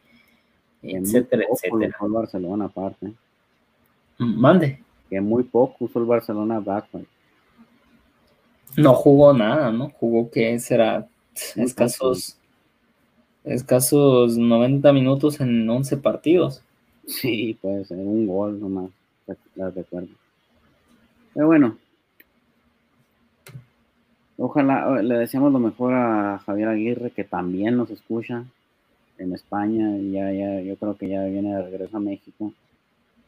etcétera, etcétera. el Barcelona aparte. Mande. Que muy poco usó el Barcelona Batman. No jugó nada, ¿no? Jugó que será escasos escasos 90 minutos en 11 partidos. Sí, puede ser un gol nomás, la recuerdo. Pero bueno, ojalá le deseamos lo mejor a Javier Aguirre, que también nos escucha en España ya, ya, yo creo que ya viene de regreso a México.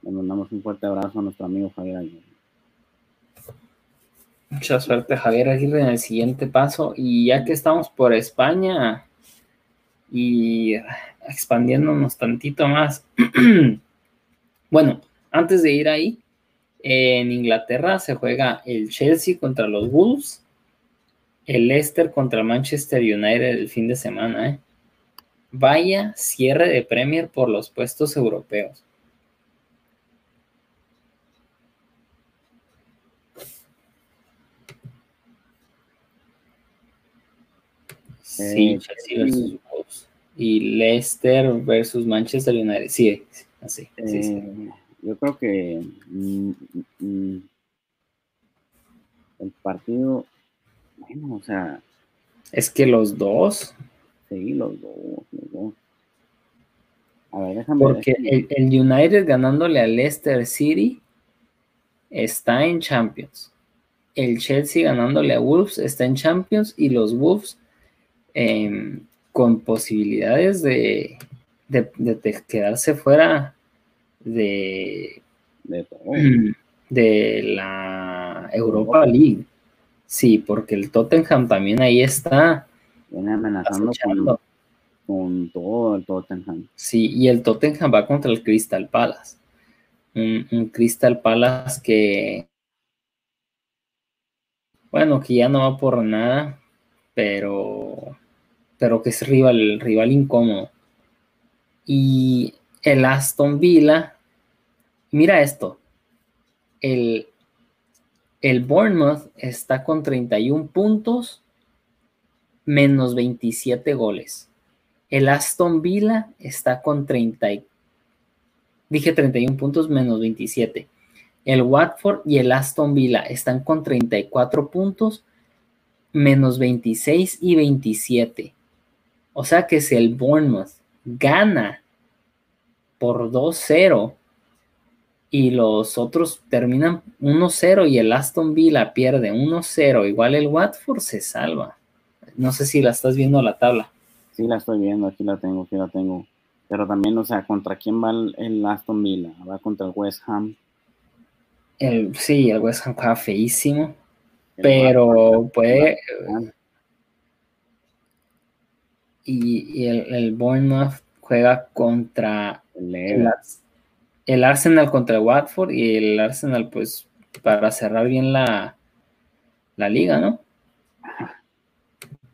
Le mandamos un fuerte abrazo a nuestro amigo Javier Aguirre. Mucha suerte Javier Aguirre en el siguiente paso. Y ya que estamos por España y expandiéndonos tantito más. bueno, antes de ir ahí, en Inglaterra se juega el Chelsea contra los Wolves, el Leicester contra Manchester United el fin de semana, ¿eh? Vaya cierre de Premier por los puestos europeos. Sí, eh, Chelsea versus Wolves. Y Leicester versus Manchester United. Sí, así. Eh, yo creo que mm, mm, el partido, bueno, o sea. Es que los dos Sí, los dos, los dos. A ver, déjame Porque el, el, United ganándole a Leicester City está en Champions. El Chelsea ganándole a Wolves está en Champions y los Wolves em, con posibilidades de, de, quedarse fuera de, de, la Europa League. Sí, porque el Tottenham también ahí está Viene amenazando con, todo el Tottenham. Sí, y el Tottenham va contra el Crystal Palace. Un, Crystal Palace que, bueno, que ya no va por nada, pero, pero que es rival, rival incómodo. Y el Aston Villa, mira esto, el, el Bournemouth está con 31 puntos menos 27 goles. El Aston Villa está con 30, dije 31 puntos menos 27. El Watford y el Aston Villa están con 34 puntos menos 26 y 27. O sea que si el Bournemouth gana por 2-0 y los otros terminan 1-0 y el Aston Villa pierde 1-0, igual el Watford se salva. No sé si la estás viendo la tabla. Sí, la estoy viendo, aquí la tengo, aquí la tengo. Pero también, o sea, ¿contra quién va el, Aston Villa? ¿Va contra el West Ham? El, sí, el West Ham juega feísimo, pero puede... Y, el, el Bournemouth juega contra el, el, Arsenal contra el Watford y el Arsenal, pues, para cerrar bien la, la liga, ¿no?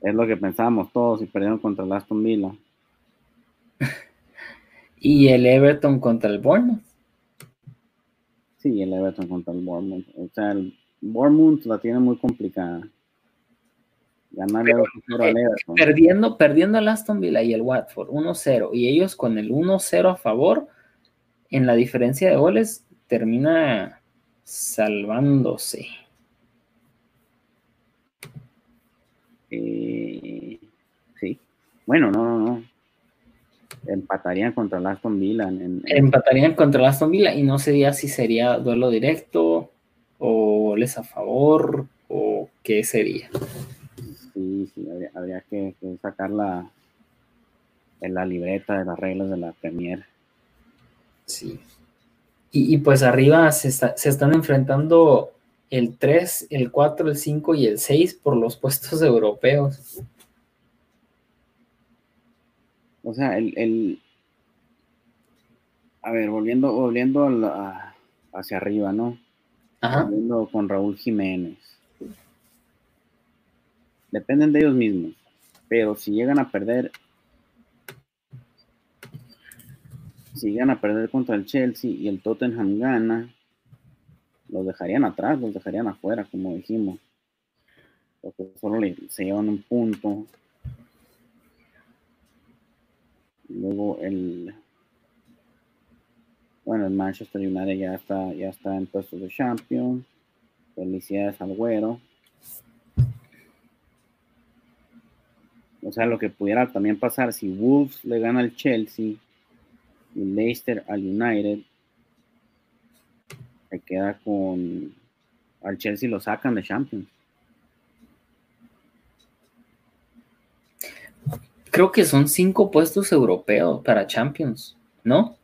Es lo que pensábamos todos y perdieron contra el Aston Villa. y el Everton contra el Bournemouth. Sí, el Everton contra el Bournemouth. O sea, el Bournemouth la tiene muy complicada. Ganarle eh, Perdiendo, perdiendo el Aston Villa y el Watford 1-0 y ellos con el 1-0 a favor, en la diferencia de goles termina salvándose. Eh, sí. Bueno, no, no, no. Empatarían contra el Aston Villa. Empatarían contra el Aston Villa y no sería si sería duelo directo o goles a favor o qué sería. Sí, sí, habría, que, sacar la, en la libreta de las reglas de la Premier. Sí. Y, pues arriba se, se están enfrentando el 3, el 4, el 5 y el 6 por los puestos europeos. O sea, el, a ver, volviendo, volviendo hacia arriba, ¿no? Ajá. Volviendo con Raúl Jiménez. Dependen de ellos mismos. Pero si llegan a perder, si llegan a perder contra el Chelsea y el Tottenham gana, los dejarían atrás, los dejarían afuera, como dijimos. Porque solo se llevan un punto. Luego el bueno, el Manchester United ya está, ya está en puestos de champion. Felicidades al güero. O sea, lo que pudiera también pasar si Wolves le gana al Chelsea y Leicester al United, se queda con. Al Chelsea lo sacan de Champions. Creo que son cinco puestos europeos para Champions, ¿no?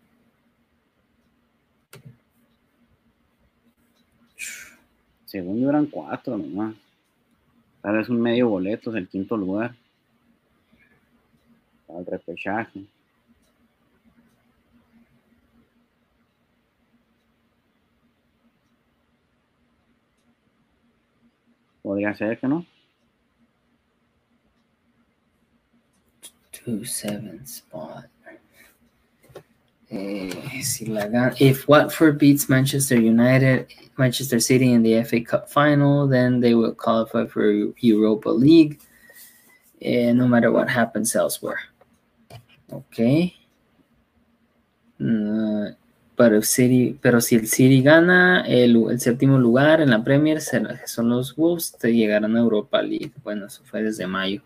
Según yo eran cuatro nomás. Tal vez un medio boleto es el quinto lugar. Al repechaje. Podría ser que no. Two seven spot. Eh, if Watford beats Manchester United, Manchester City in the FA Cup final, then they will qualify for Europa League, eh, no matter what happens elsewhere. Okay. Uh, Pero, City, pero si el City gana el, séptimo lugar en la Premier, son los Wolves, te llegarán a Europa League. Bueno, eso fue desde mayo.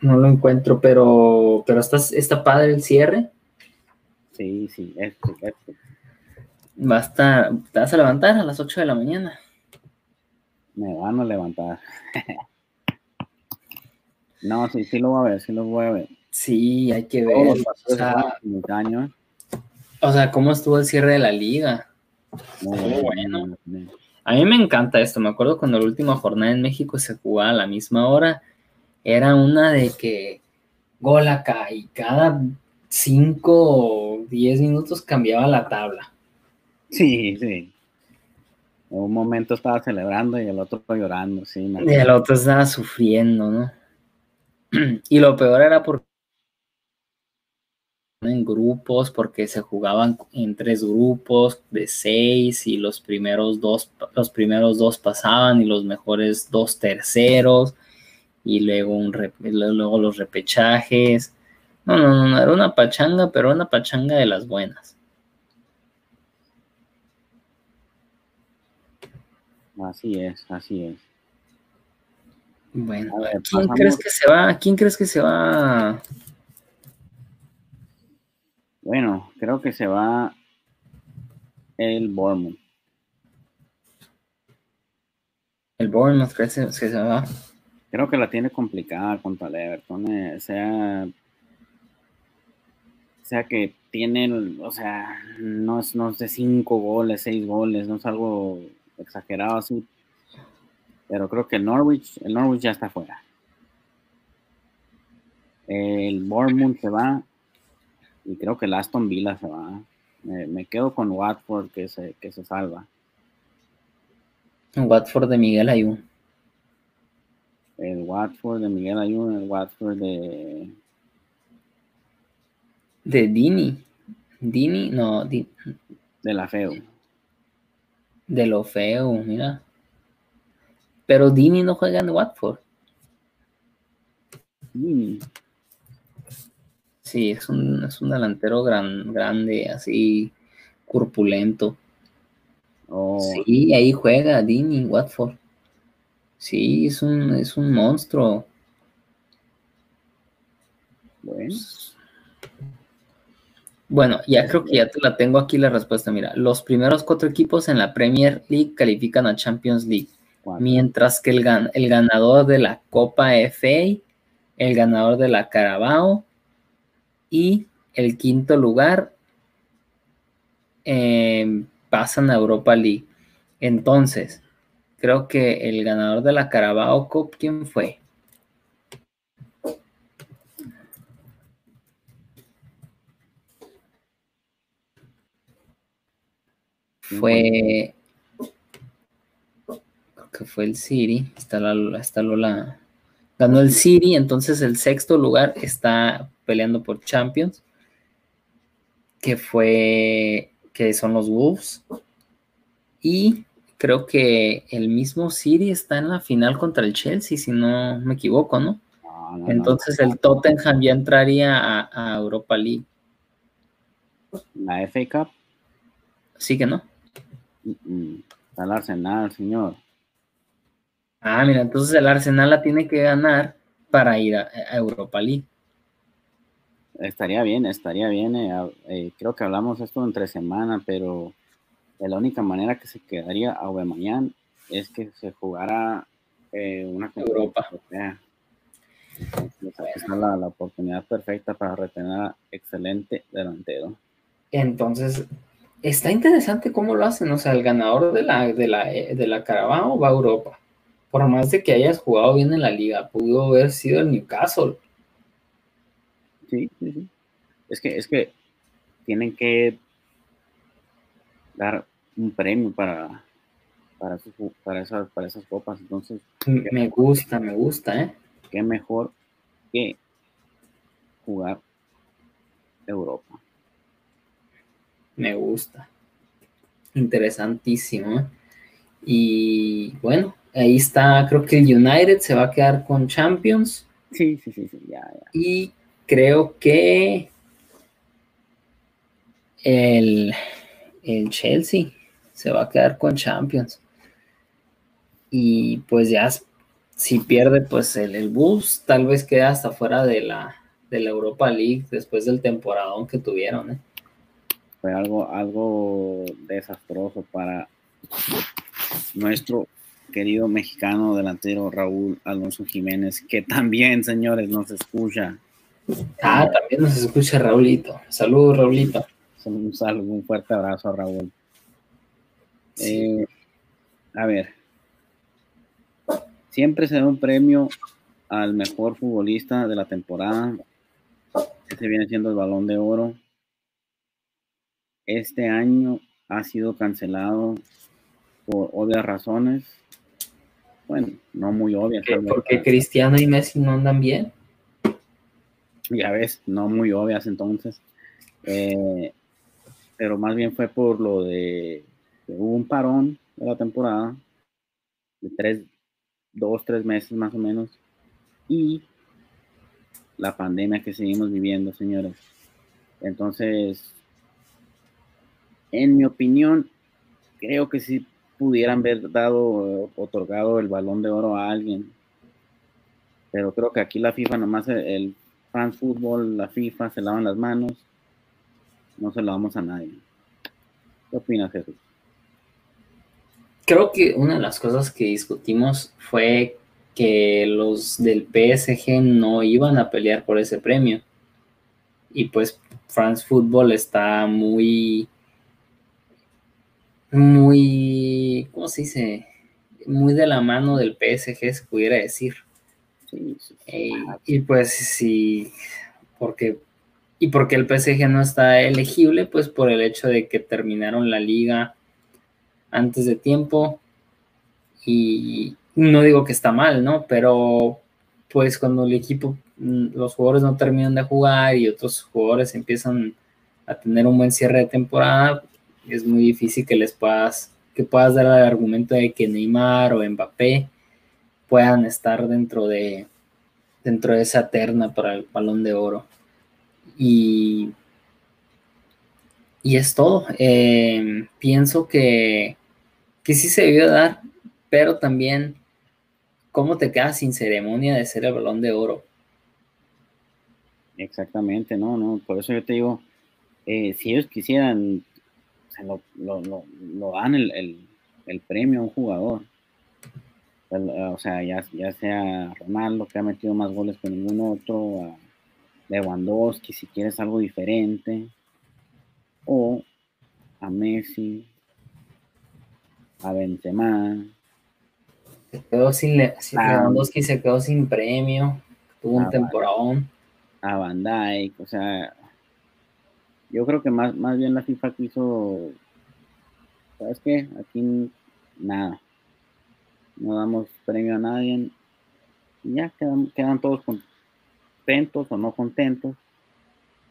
no lo encuentro, pero, pero está, está padre el cierre. Sí, sí, esto, esto. Basta, te vas a levantar a las 8 de la mañana. Me van a levantar. no, sí, sí lo voy a ver, sí lo voy a ver. Sí, hay que ver. O sea, cómo estuvo el cierre de la liga. Muy bueno. A mí me encanta esto. Me acuerdo cuando la última jornada en México se jugaba a la misma hora. Era una de que gol acá y cada cinco o diez minutos cambiaba la tabla. Sí, sí. Un momento estaba celebrando y el otro llorando, sí. Y el otro estaba sufriendo, ¿no? Y lo peor era porque en grupos porque se jugaban en tres grupos de seis y los primeros dos, los primeros dos pasaban y los mejores dos terceros y luego, un, luego los repechajes. No, no, no, no, era una pachanga, pero una pachanga de las buenas. Así es, así es. Bueno, ¿quién crees que se va? ¿Quién crees que se va? Bueno, creo que se va el Bournemouth. El Bournemouth crees que se va. Creo que la tiene complicada contra el Everton. Eh, sea, sea que tiene, o sea, no es, no es de cinco goles, seis goles, no es algo exagerado así, pero creo que el Norwich, el Norwich ya está fuera. El Bournemouth se va y creo que el Aston Villa se va. Me, quedo con Watford que se, que se salva. Watford de Miguel Ayun. El Watford de Miguel Ayun, el Watford de. De Dini. Dini, no. de la Feo. De lo feo, mira. Pero Dini no juega en Watford. Sí, es un, es un delantero gran, grande, así corpulento. Oh. Sí, ahí juega Dini, Watford. Sí, es un, es un monstruo. Bueno. Bueno, ya creo que ya te la tengo aquí la respuesta. Mira, los primeros cuatro equipos en la Premier League califican a Champions League. Mientras que el, el, ganador de la Copa FA, el ganador de la Carabao y el quinto lugar em, pasan a Europa League. Entonces, creo que el ganador de la Carabao Cup, ¿quién fue? Fue que fue el City, está la, ganó el City, entonces el sexto lugar está peleando por Champions, que fue, que son los Wolves, y creo que el mismo City está en la final contra el Chelsea, si no me equivoco, ¿no? entonces el Tottenham ya entraría a, Europa League. ¿La FA Cup? Sí que no. Está el Arsenal, señor. Ah, mira, entonces el Arsenal la tiene que ganar para ir a, Europa League. Estaría bien, estaría bien. Eh, eh, creo que hablamos esto entre semana, pero la única manera que se quedaría a mañana es que se jugara eh, una Europa. Es la, la, oportunidad perfecta para retener a excelente delantero. Entonces, está interesante cómo lo hacen. O sea, el ganador de la, de la, de la Carabao va a Europa por más de que hayas jugado bien en la liga, pudo haber sido el Newcastle. Sí, sí, sí. Es que, es que tienen que dar un premio para, para, para, esas, para esas copas. Entonces, me gusta, me gusta, ¿eh? Qué mejor que jugar Europa. Me gusta. Interesantísimo. ¿eh? Y bueno, Ahí está, creo que el United se va a quedar con Champions. Sí, sí, sí, sí, ya, ya. Y creo que el, Chelsea se va a quedar con Champions. Y pues ya, si pierde, pues el, el Bulls tal vez queda hasta fuera de la, de la Europa League después del temporadón que tuvieron. ¿eh? Fue algo, algo desastroso para nuestro querido mexicano delantero Raúl Alonso Jiménez, que también, señores, nos escucha. Ah, también nos escucha Raulito. Saludos, Raulito. Un saludo, un fuerte abrazo a Raúl. Eh, a ver, siempre se da un premio al mejor futbolista de la temporada. Este viene siendo el balón de oro. Este año ha sido cancelado por obvias razones bueno, no muy obvias. Porque Cristiano y Messi no andan bien. Ya ves, no muy obvias entonces. Eh, pero más bien fue por lo de hubo un parón de la temporada de tres, dos, tres meses más o menos. Y la pandemia que seguimos viviendo, señores. Entonces, en mi opinión, creo que si pudieran haber dado, otorgado el balón de oro a alguien. Pero creo que aquí la FIFA, nomás el, el France Football, la FIFA se lavan las manos. No se la damos a nadie. ¿Qué opinas, Jesús? Creo que una de las cosas que discutimos fue que los del PSG no iban a pelear por ese premio. Y pues France Football está muy, muy, ¿cómo se dice? Muy de la mano del PSG, se pudiera decir. Eh, y pues sí, porque, y porque el PSG no está elegible, pues por el hecho de que terminaron la liga antes de tiempo. Y no digo que está mal, ¿no? Pero pues cuando el equipo, mm, los jugadores no terminan de jugar y otros jugadores empiezan a tener un buen cierre de temporada, es muy difícil que les puedas, que puedas dar el argumento de que Neymar o Mbappé puedan estar dentro de, dentro de esa terna para el balón de oro. Y, y es todo. Eh, pienso que, que sí se debió dar, pero también cómo te quedas sin ceremonia de ser el balón de oro. Exactamente, no, no, por eso yo te digo, eh, si ellos quisieran, lo, dan el, premio a un jugador. O sea, ya, ya sea Ronaldo, que ha metido más goles que ningún otro, a Lewandowski, si quieres algo diferente, o a Messi, a Benzema, se quedó sin, ah. Lewandowski se quedó sin premio, tuvo un ah, temporadón. A Van Dyke, o sea, yo creo que más, más bien la FIFA quiso, ¿sabes qué? Aquí nada, no damos premio a nadie, y ya quedan, quedan todos contentos o no contentos,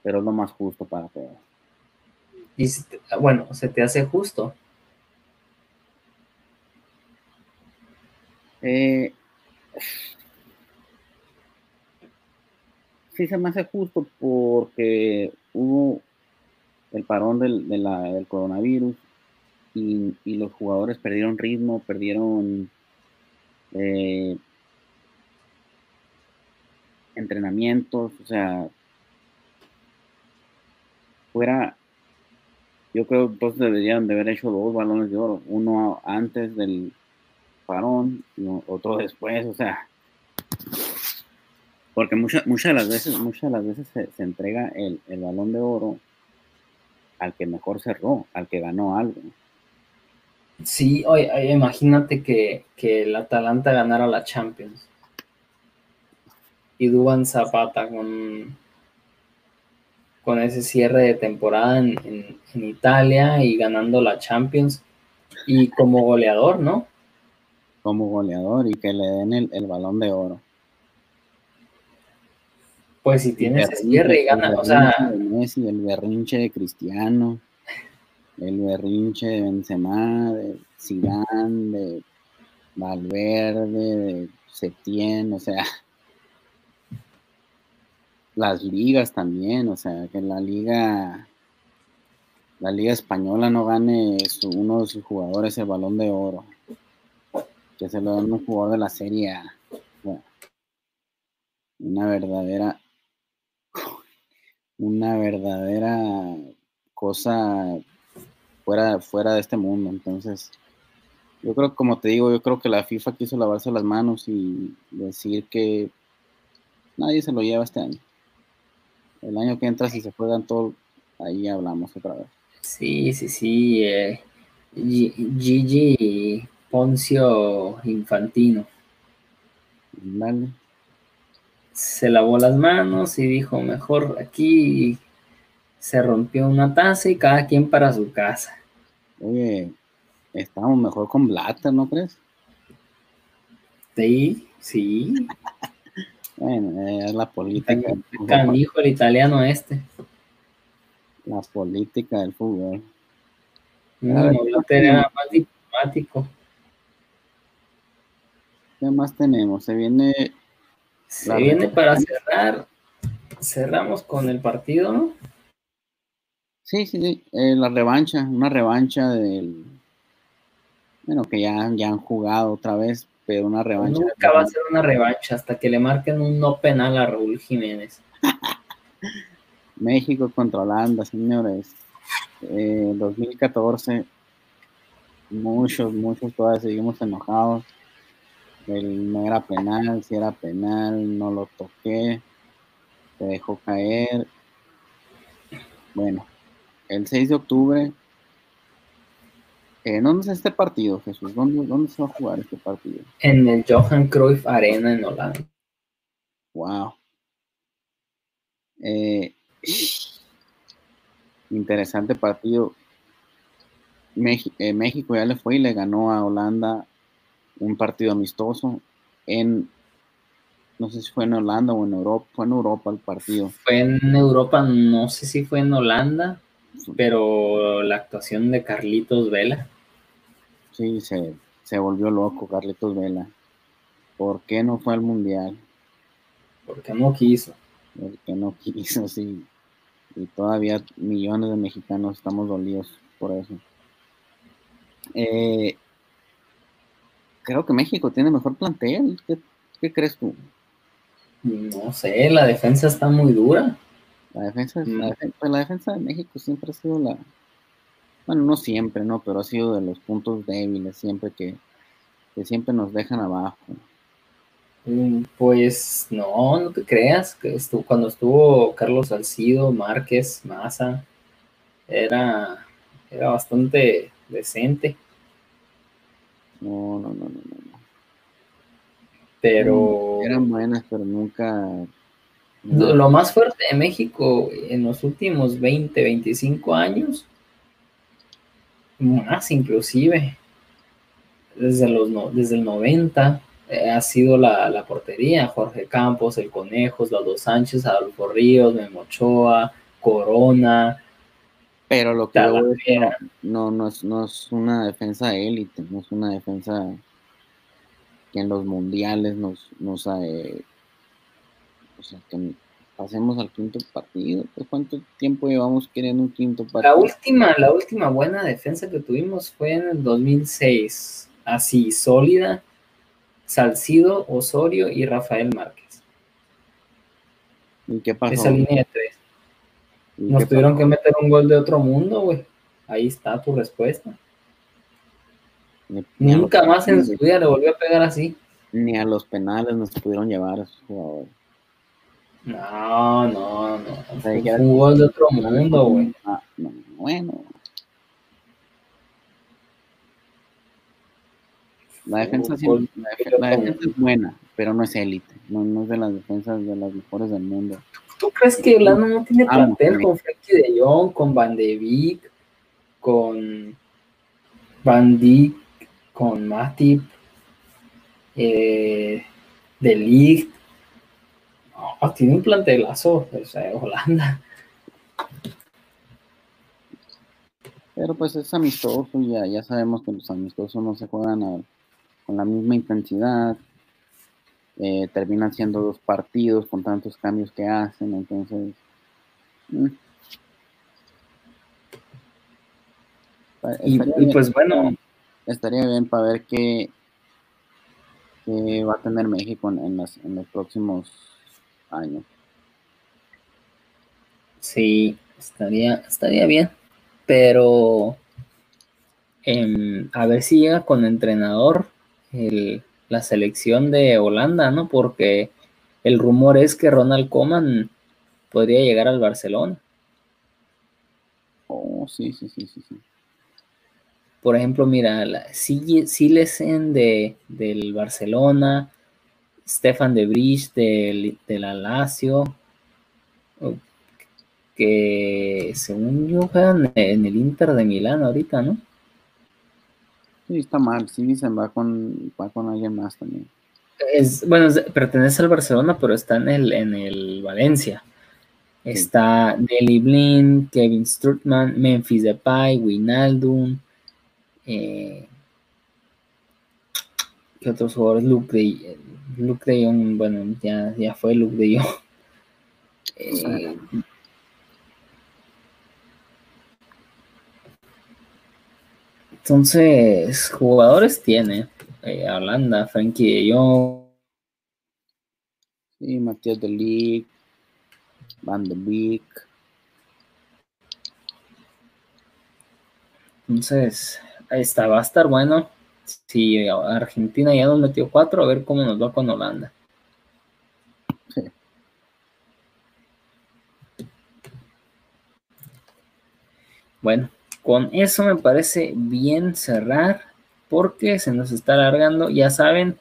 pero es lo más justo para todos. Y bueno, se te hace justo. Eh, sí se me hace justo porque hubo el parón del, del coronavirus y, los jugadores perdieron ritmo, perdieron eh, entrenamientos, o sea, fuera, yo creo todos deberían de haber hecho dos balones de oro, uno antes del, parón, otro después, o sea, porque muchas muchas de las veces, muchas de las veces se, entrega el, balón de oro al que mejor cerró, al que ganó algo. Sí, oye, imagínate que, el Atalanta ganara la Champions. Y Duban Zapata con, con ese cierre de temporada en, en Italia y ganando la Champions y como goleador, ¿no? como goleador y que le den el, balón de oro. Pues si tienes ese cierre y gana, o sea. Messi, el berrinche de Cristiano, el berrinche de Benzema, de Zidane, de Valverde, de Setién, o sea, las ligas también, o sea, que la liga, la liga española no gane uno de sus jugadores el balón de oro que se lo dan un jugador de la serie Una verdadera, una verdadera cosa fuera, fuera de este mundo. Entonces, yo creo, como te digo, yo creo que la FIFA quiso lavarse las manos y decir que nadie se lo lleva este año. El año que entra, si se juegan todo, ahí hablamos otra vez. Sí, sí, sí. Eh, Gigi Poncio Infantino. Se lavó las manos y dijo, mejor aquí se rompió una taza y cada quien para su casa. Oye, estamos mejor con Blatter, ¿no crees? Sí, sí. bueno, es la política. Canijo el italiano este. La política del fútbol. No, Blatter era más diplomático. ¿Qué más tenemos? Se viene. Se viene para cerrar cerramos con el partido, ¿no? Sí, sí, sí. Eh, la revancha, una revancha del. Bueno, que ya, ya han jugado otra vez, pero una revancha. Nunca va a ser una revancha hasta que le marquen un no penal a Raúl Jiménez. México contra Holanda, señores. Eh, 2014. Muchos, muchos todavía seguimos enojados. El no era penal, si era penal, no lo toqué. Se dejó caer. Bueno, el 6 de octubre. Eh, ¿Dónde es este partido, Jesús? ¿Dónde, ¿Dónde se va a jugar este partido? En el Johan Cruyff Arena en Holanda. Wow. Eh, interesante partido. Eh, México ya le fue y le ganó a Holanda un partido amistoso en no sé si fue en Holanda o en Europa, fue en Europa el partido. Fue en Europa, no sé si fue en Holanda, pero la actuación de Carlitos Vela. Sí, se, se volvió loco Carlitos Vela. ¿Por qué no fue al Mundial? Porque no quiso. Porque no quiso, sí. Y todavía millones de mexicanos estamos dolidos por eso. Eh, creo que México tiene mejor plantel. ¿Qué, crees tú? No sé, la defensa está muy dura. La defensa, la, pues, la, defensa de México siempre ha sido la, bueno, no siempre, ¿no? Pero ha sido de los puntos débiles, siempre que, que siempre nos dejan abajo. Mm, pues no, no te creas, que estuvo, cuando estuvo Carlos Salcido, Márquez, Maza, era, era bastante decente. No, no, no, no, no. Pero. Mm, eran buenas, pero nunca. Lo más fuerte de México en los últimos 20, 25 años, más inclusive, desde, los, desde el 90, eh, ha sido la, portería. Jorge Campos, El Conejos, Los Dos Sánchez, Adolfo Ríos, Memochoa, Corona, pero lo que no, no, es, no es una defensa élite, no es una defensa que en los mundiales nos, nos eh, o sea, que pasemos al quinto partido. Pues, ¿Cuánto tiempo llevamos queriendo un quinto partido? La última, la última buena defensa que tuvimos fue en el 2006, así, sólida, Salcido, Osorio y Rafael Márquez. ¿Y qué pasó? Esa línea de tres. Nos tuvieron que meter un gol de otro mundo, güey. Ahí está tu respuesta. Nunca más en su vida le volvió a pegar así. Ni a los penales nos pudieron llevar a esos jugadores. No, no, no. un gol de otro mundo, güey. Ah, bueno. La defensa, la, defensa es buena, pero no es élite. No, no es de las defensas de las mejores del mundo. ¿Tú crees que Holanda no tiene ah, plantel con Frankie de Jong, con Van de Beek, con Van Dijk, con Matip, eh, De Ligt? tiene un plantelazo, o sea, Holanda. Pero pues es amistoso, ya, ya sabemos que los amistosos no se juegan con la misma intensidad, eh, terminan siendo dos partidos con tantos cambios que hacen, entonces... Mm. Y, pues bueno... Estaría bien para ver qué, va a tener México en, los próximos años. Sí, estaría, estaría bien, pero em, a ver si llega con entrenador el, la selección de Holanda, ¿no? Porque el rumor es que Ronald Koeman podría llegar al Barcelona. Oh, sí, sí, sí, sí. Por ejemplo, mira, Silesen de, del Barcelona, Stefan de Brich del, la Lazio, que según yo juegan en el Inter de Milán ahorita, ¿no? Sí, está mal. Sí, dicen va con, va con alguien más también. Es, bueno, pertenece al Barcelona, pero está en el, en el Valencia. Está Nelly Blin, Kevin Strutman, Memphis Depay, Winaldum. Eh, ¿Qué otros jugadores? Luke de, Luke de Jong, bueno, ya, ya fue Luke de Jong. Eh, entonces, jugadores tiene eh, Holanda, Frankie de Jong. Sí, Matías de Ligt, Van de Beek. Entonces, está, va a estar bueno. Si Argentina ya nos metió cuatro, a ver cómo nos va con Holanda. Bueno, con eso me parece bien cerrar porque se nos está alargando. Ya saben,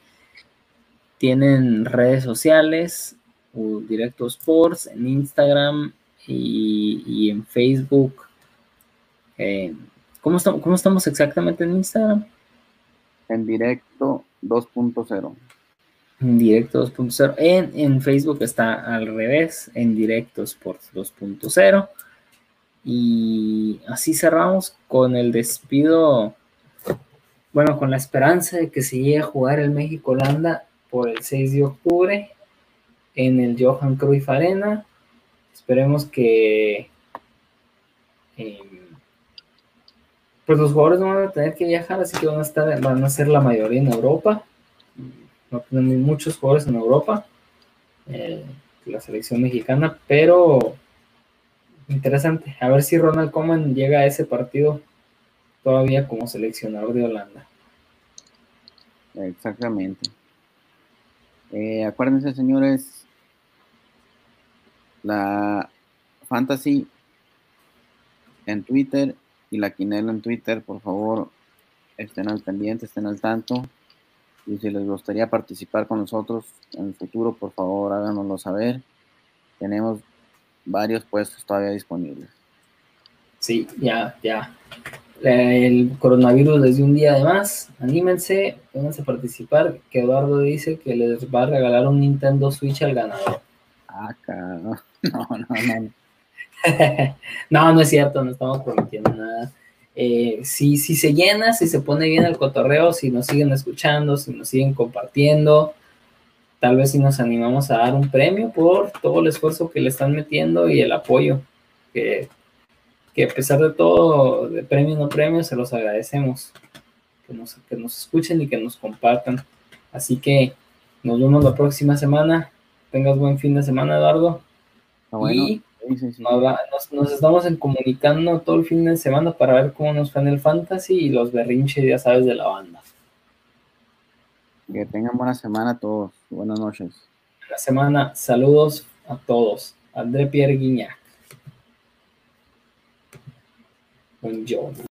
tienen redes sociales, Directo Sports en Instagram y, en Facebook. Eh, ¿cómo, estamos, ¿Cómo estamos exactamente en Instagram? En directo 2.0. En directo 2.0. En, en Facebook está al revés, en directo Sports 2.0. Y así cerramos con el despido, bueno, con la esperanza de que se llegue a jugar el México-Holanda por el 6 de octubre en el Johan Cruyff Arena. Esperemos que em, pues los jugadores no van a tener que viajar, así que van a estar, van a ser la mayoría en Europa. No tenemos muchos jugadores en Europa, eh, la selección mexicana, pero interesante. A ver si Ronald Koeman llega a ese partido todavía como seleccionador de Holanda. Exactamente. Eh, acuérdense, señores, la Fantasy en Twitter y la Quinela en Twitter, por favor, estén al pendiente, estén al tanto. Y si les gustaría participar con nosotros en el futuro, por favor, háganoslo saber. Tenemos varios puestos todavía disponibles. Sí, ya, ya. El coronavirus les dio un día de más. Anímense, pónganse a participar. Que Eduardo dice que les va a regalar un Nintendo Switch al ganador. Ah, no, no, no. no, no es cierto, no estamos prometiendo nada. Eh, si, si se llena, si se pone bien el cotorreo, si nos siguen escuchando, si nos siguen compartiendo, tal vez si nos animamos a dar un premio por todo el esfuerzo que le están metiendo y el apoyo, que, a pesar de todo, de premio o no premio, se los agradecemos, que nos, que nos escuchen y que nos compartan. Así que nos vemos la próxima semana. Tengas buen fin de semana, Eduardo. Ah, y Nos, estamos en comunicando todo el fin de semana para ver cómo nos fue en el fantasy y los berrinches, ya sabes, de la banda. Que tengan buena semana todos. Buenas noches. La semana, saludos a todos. André Pierre Guignac. Buongiorno.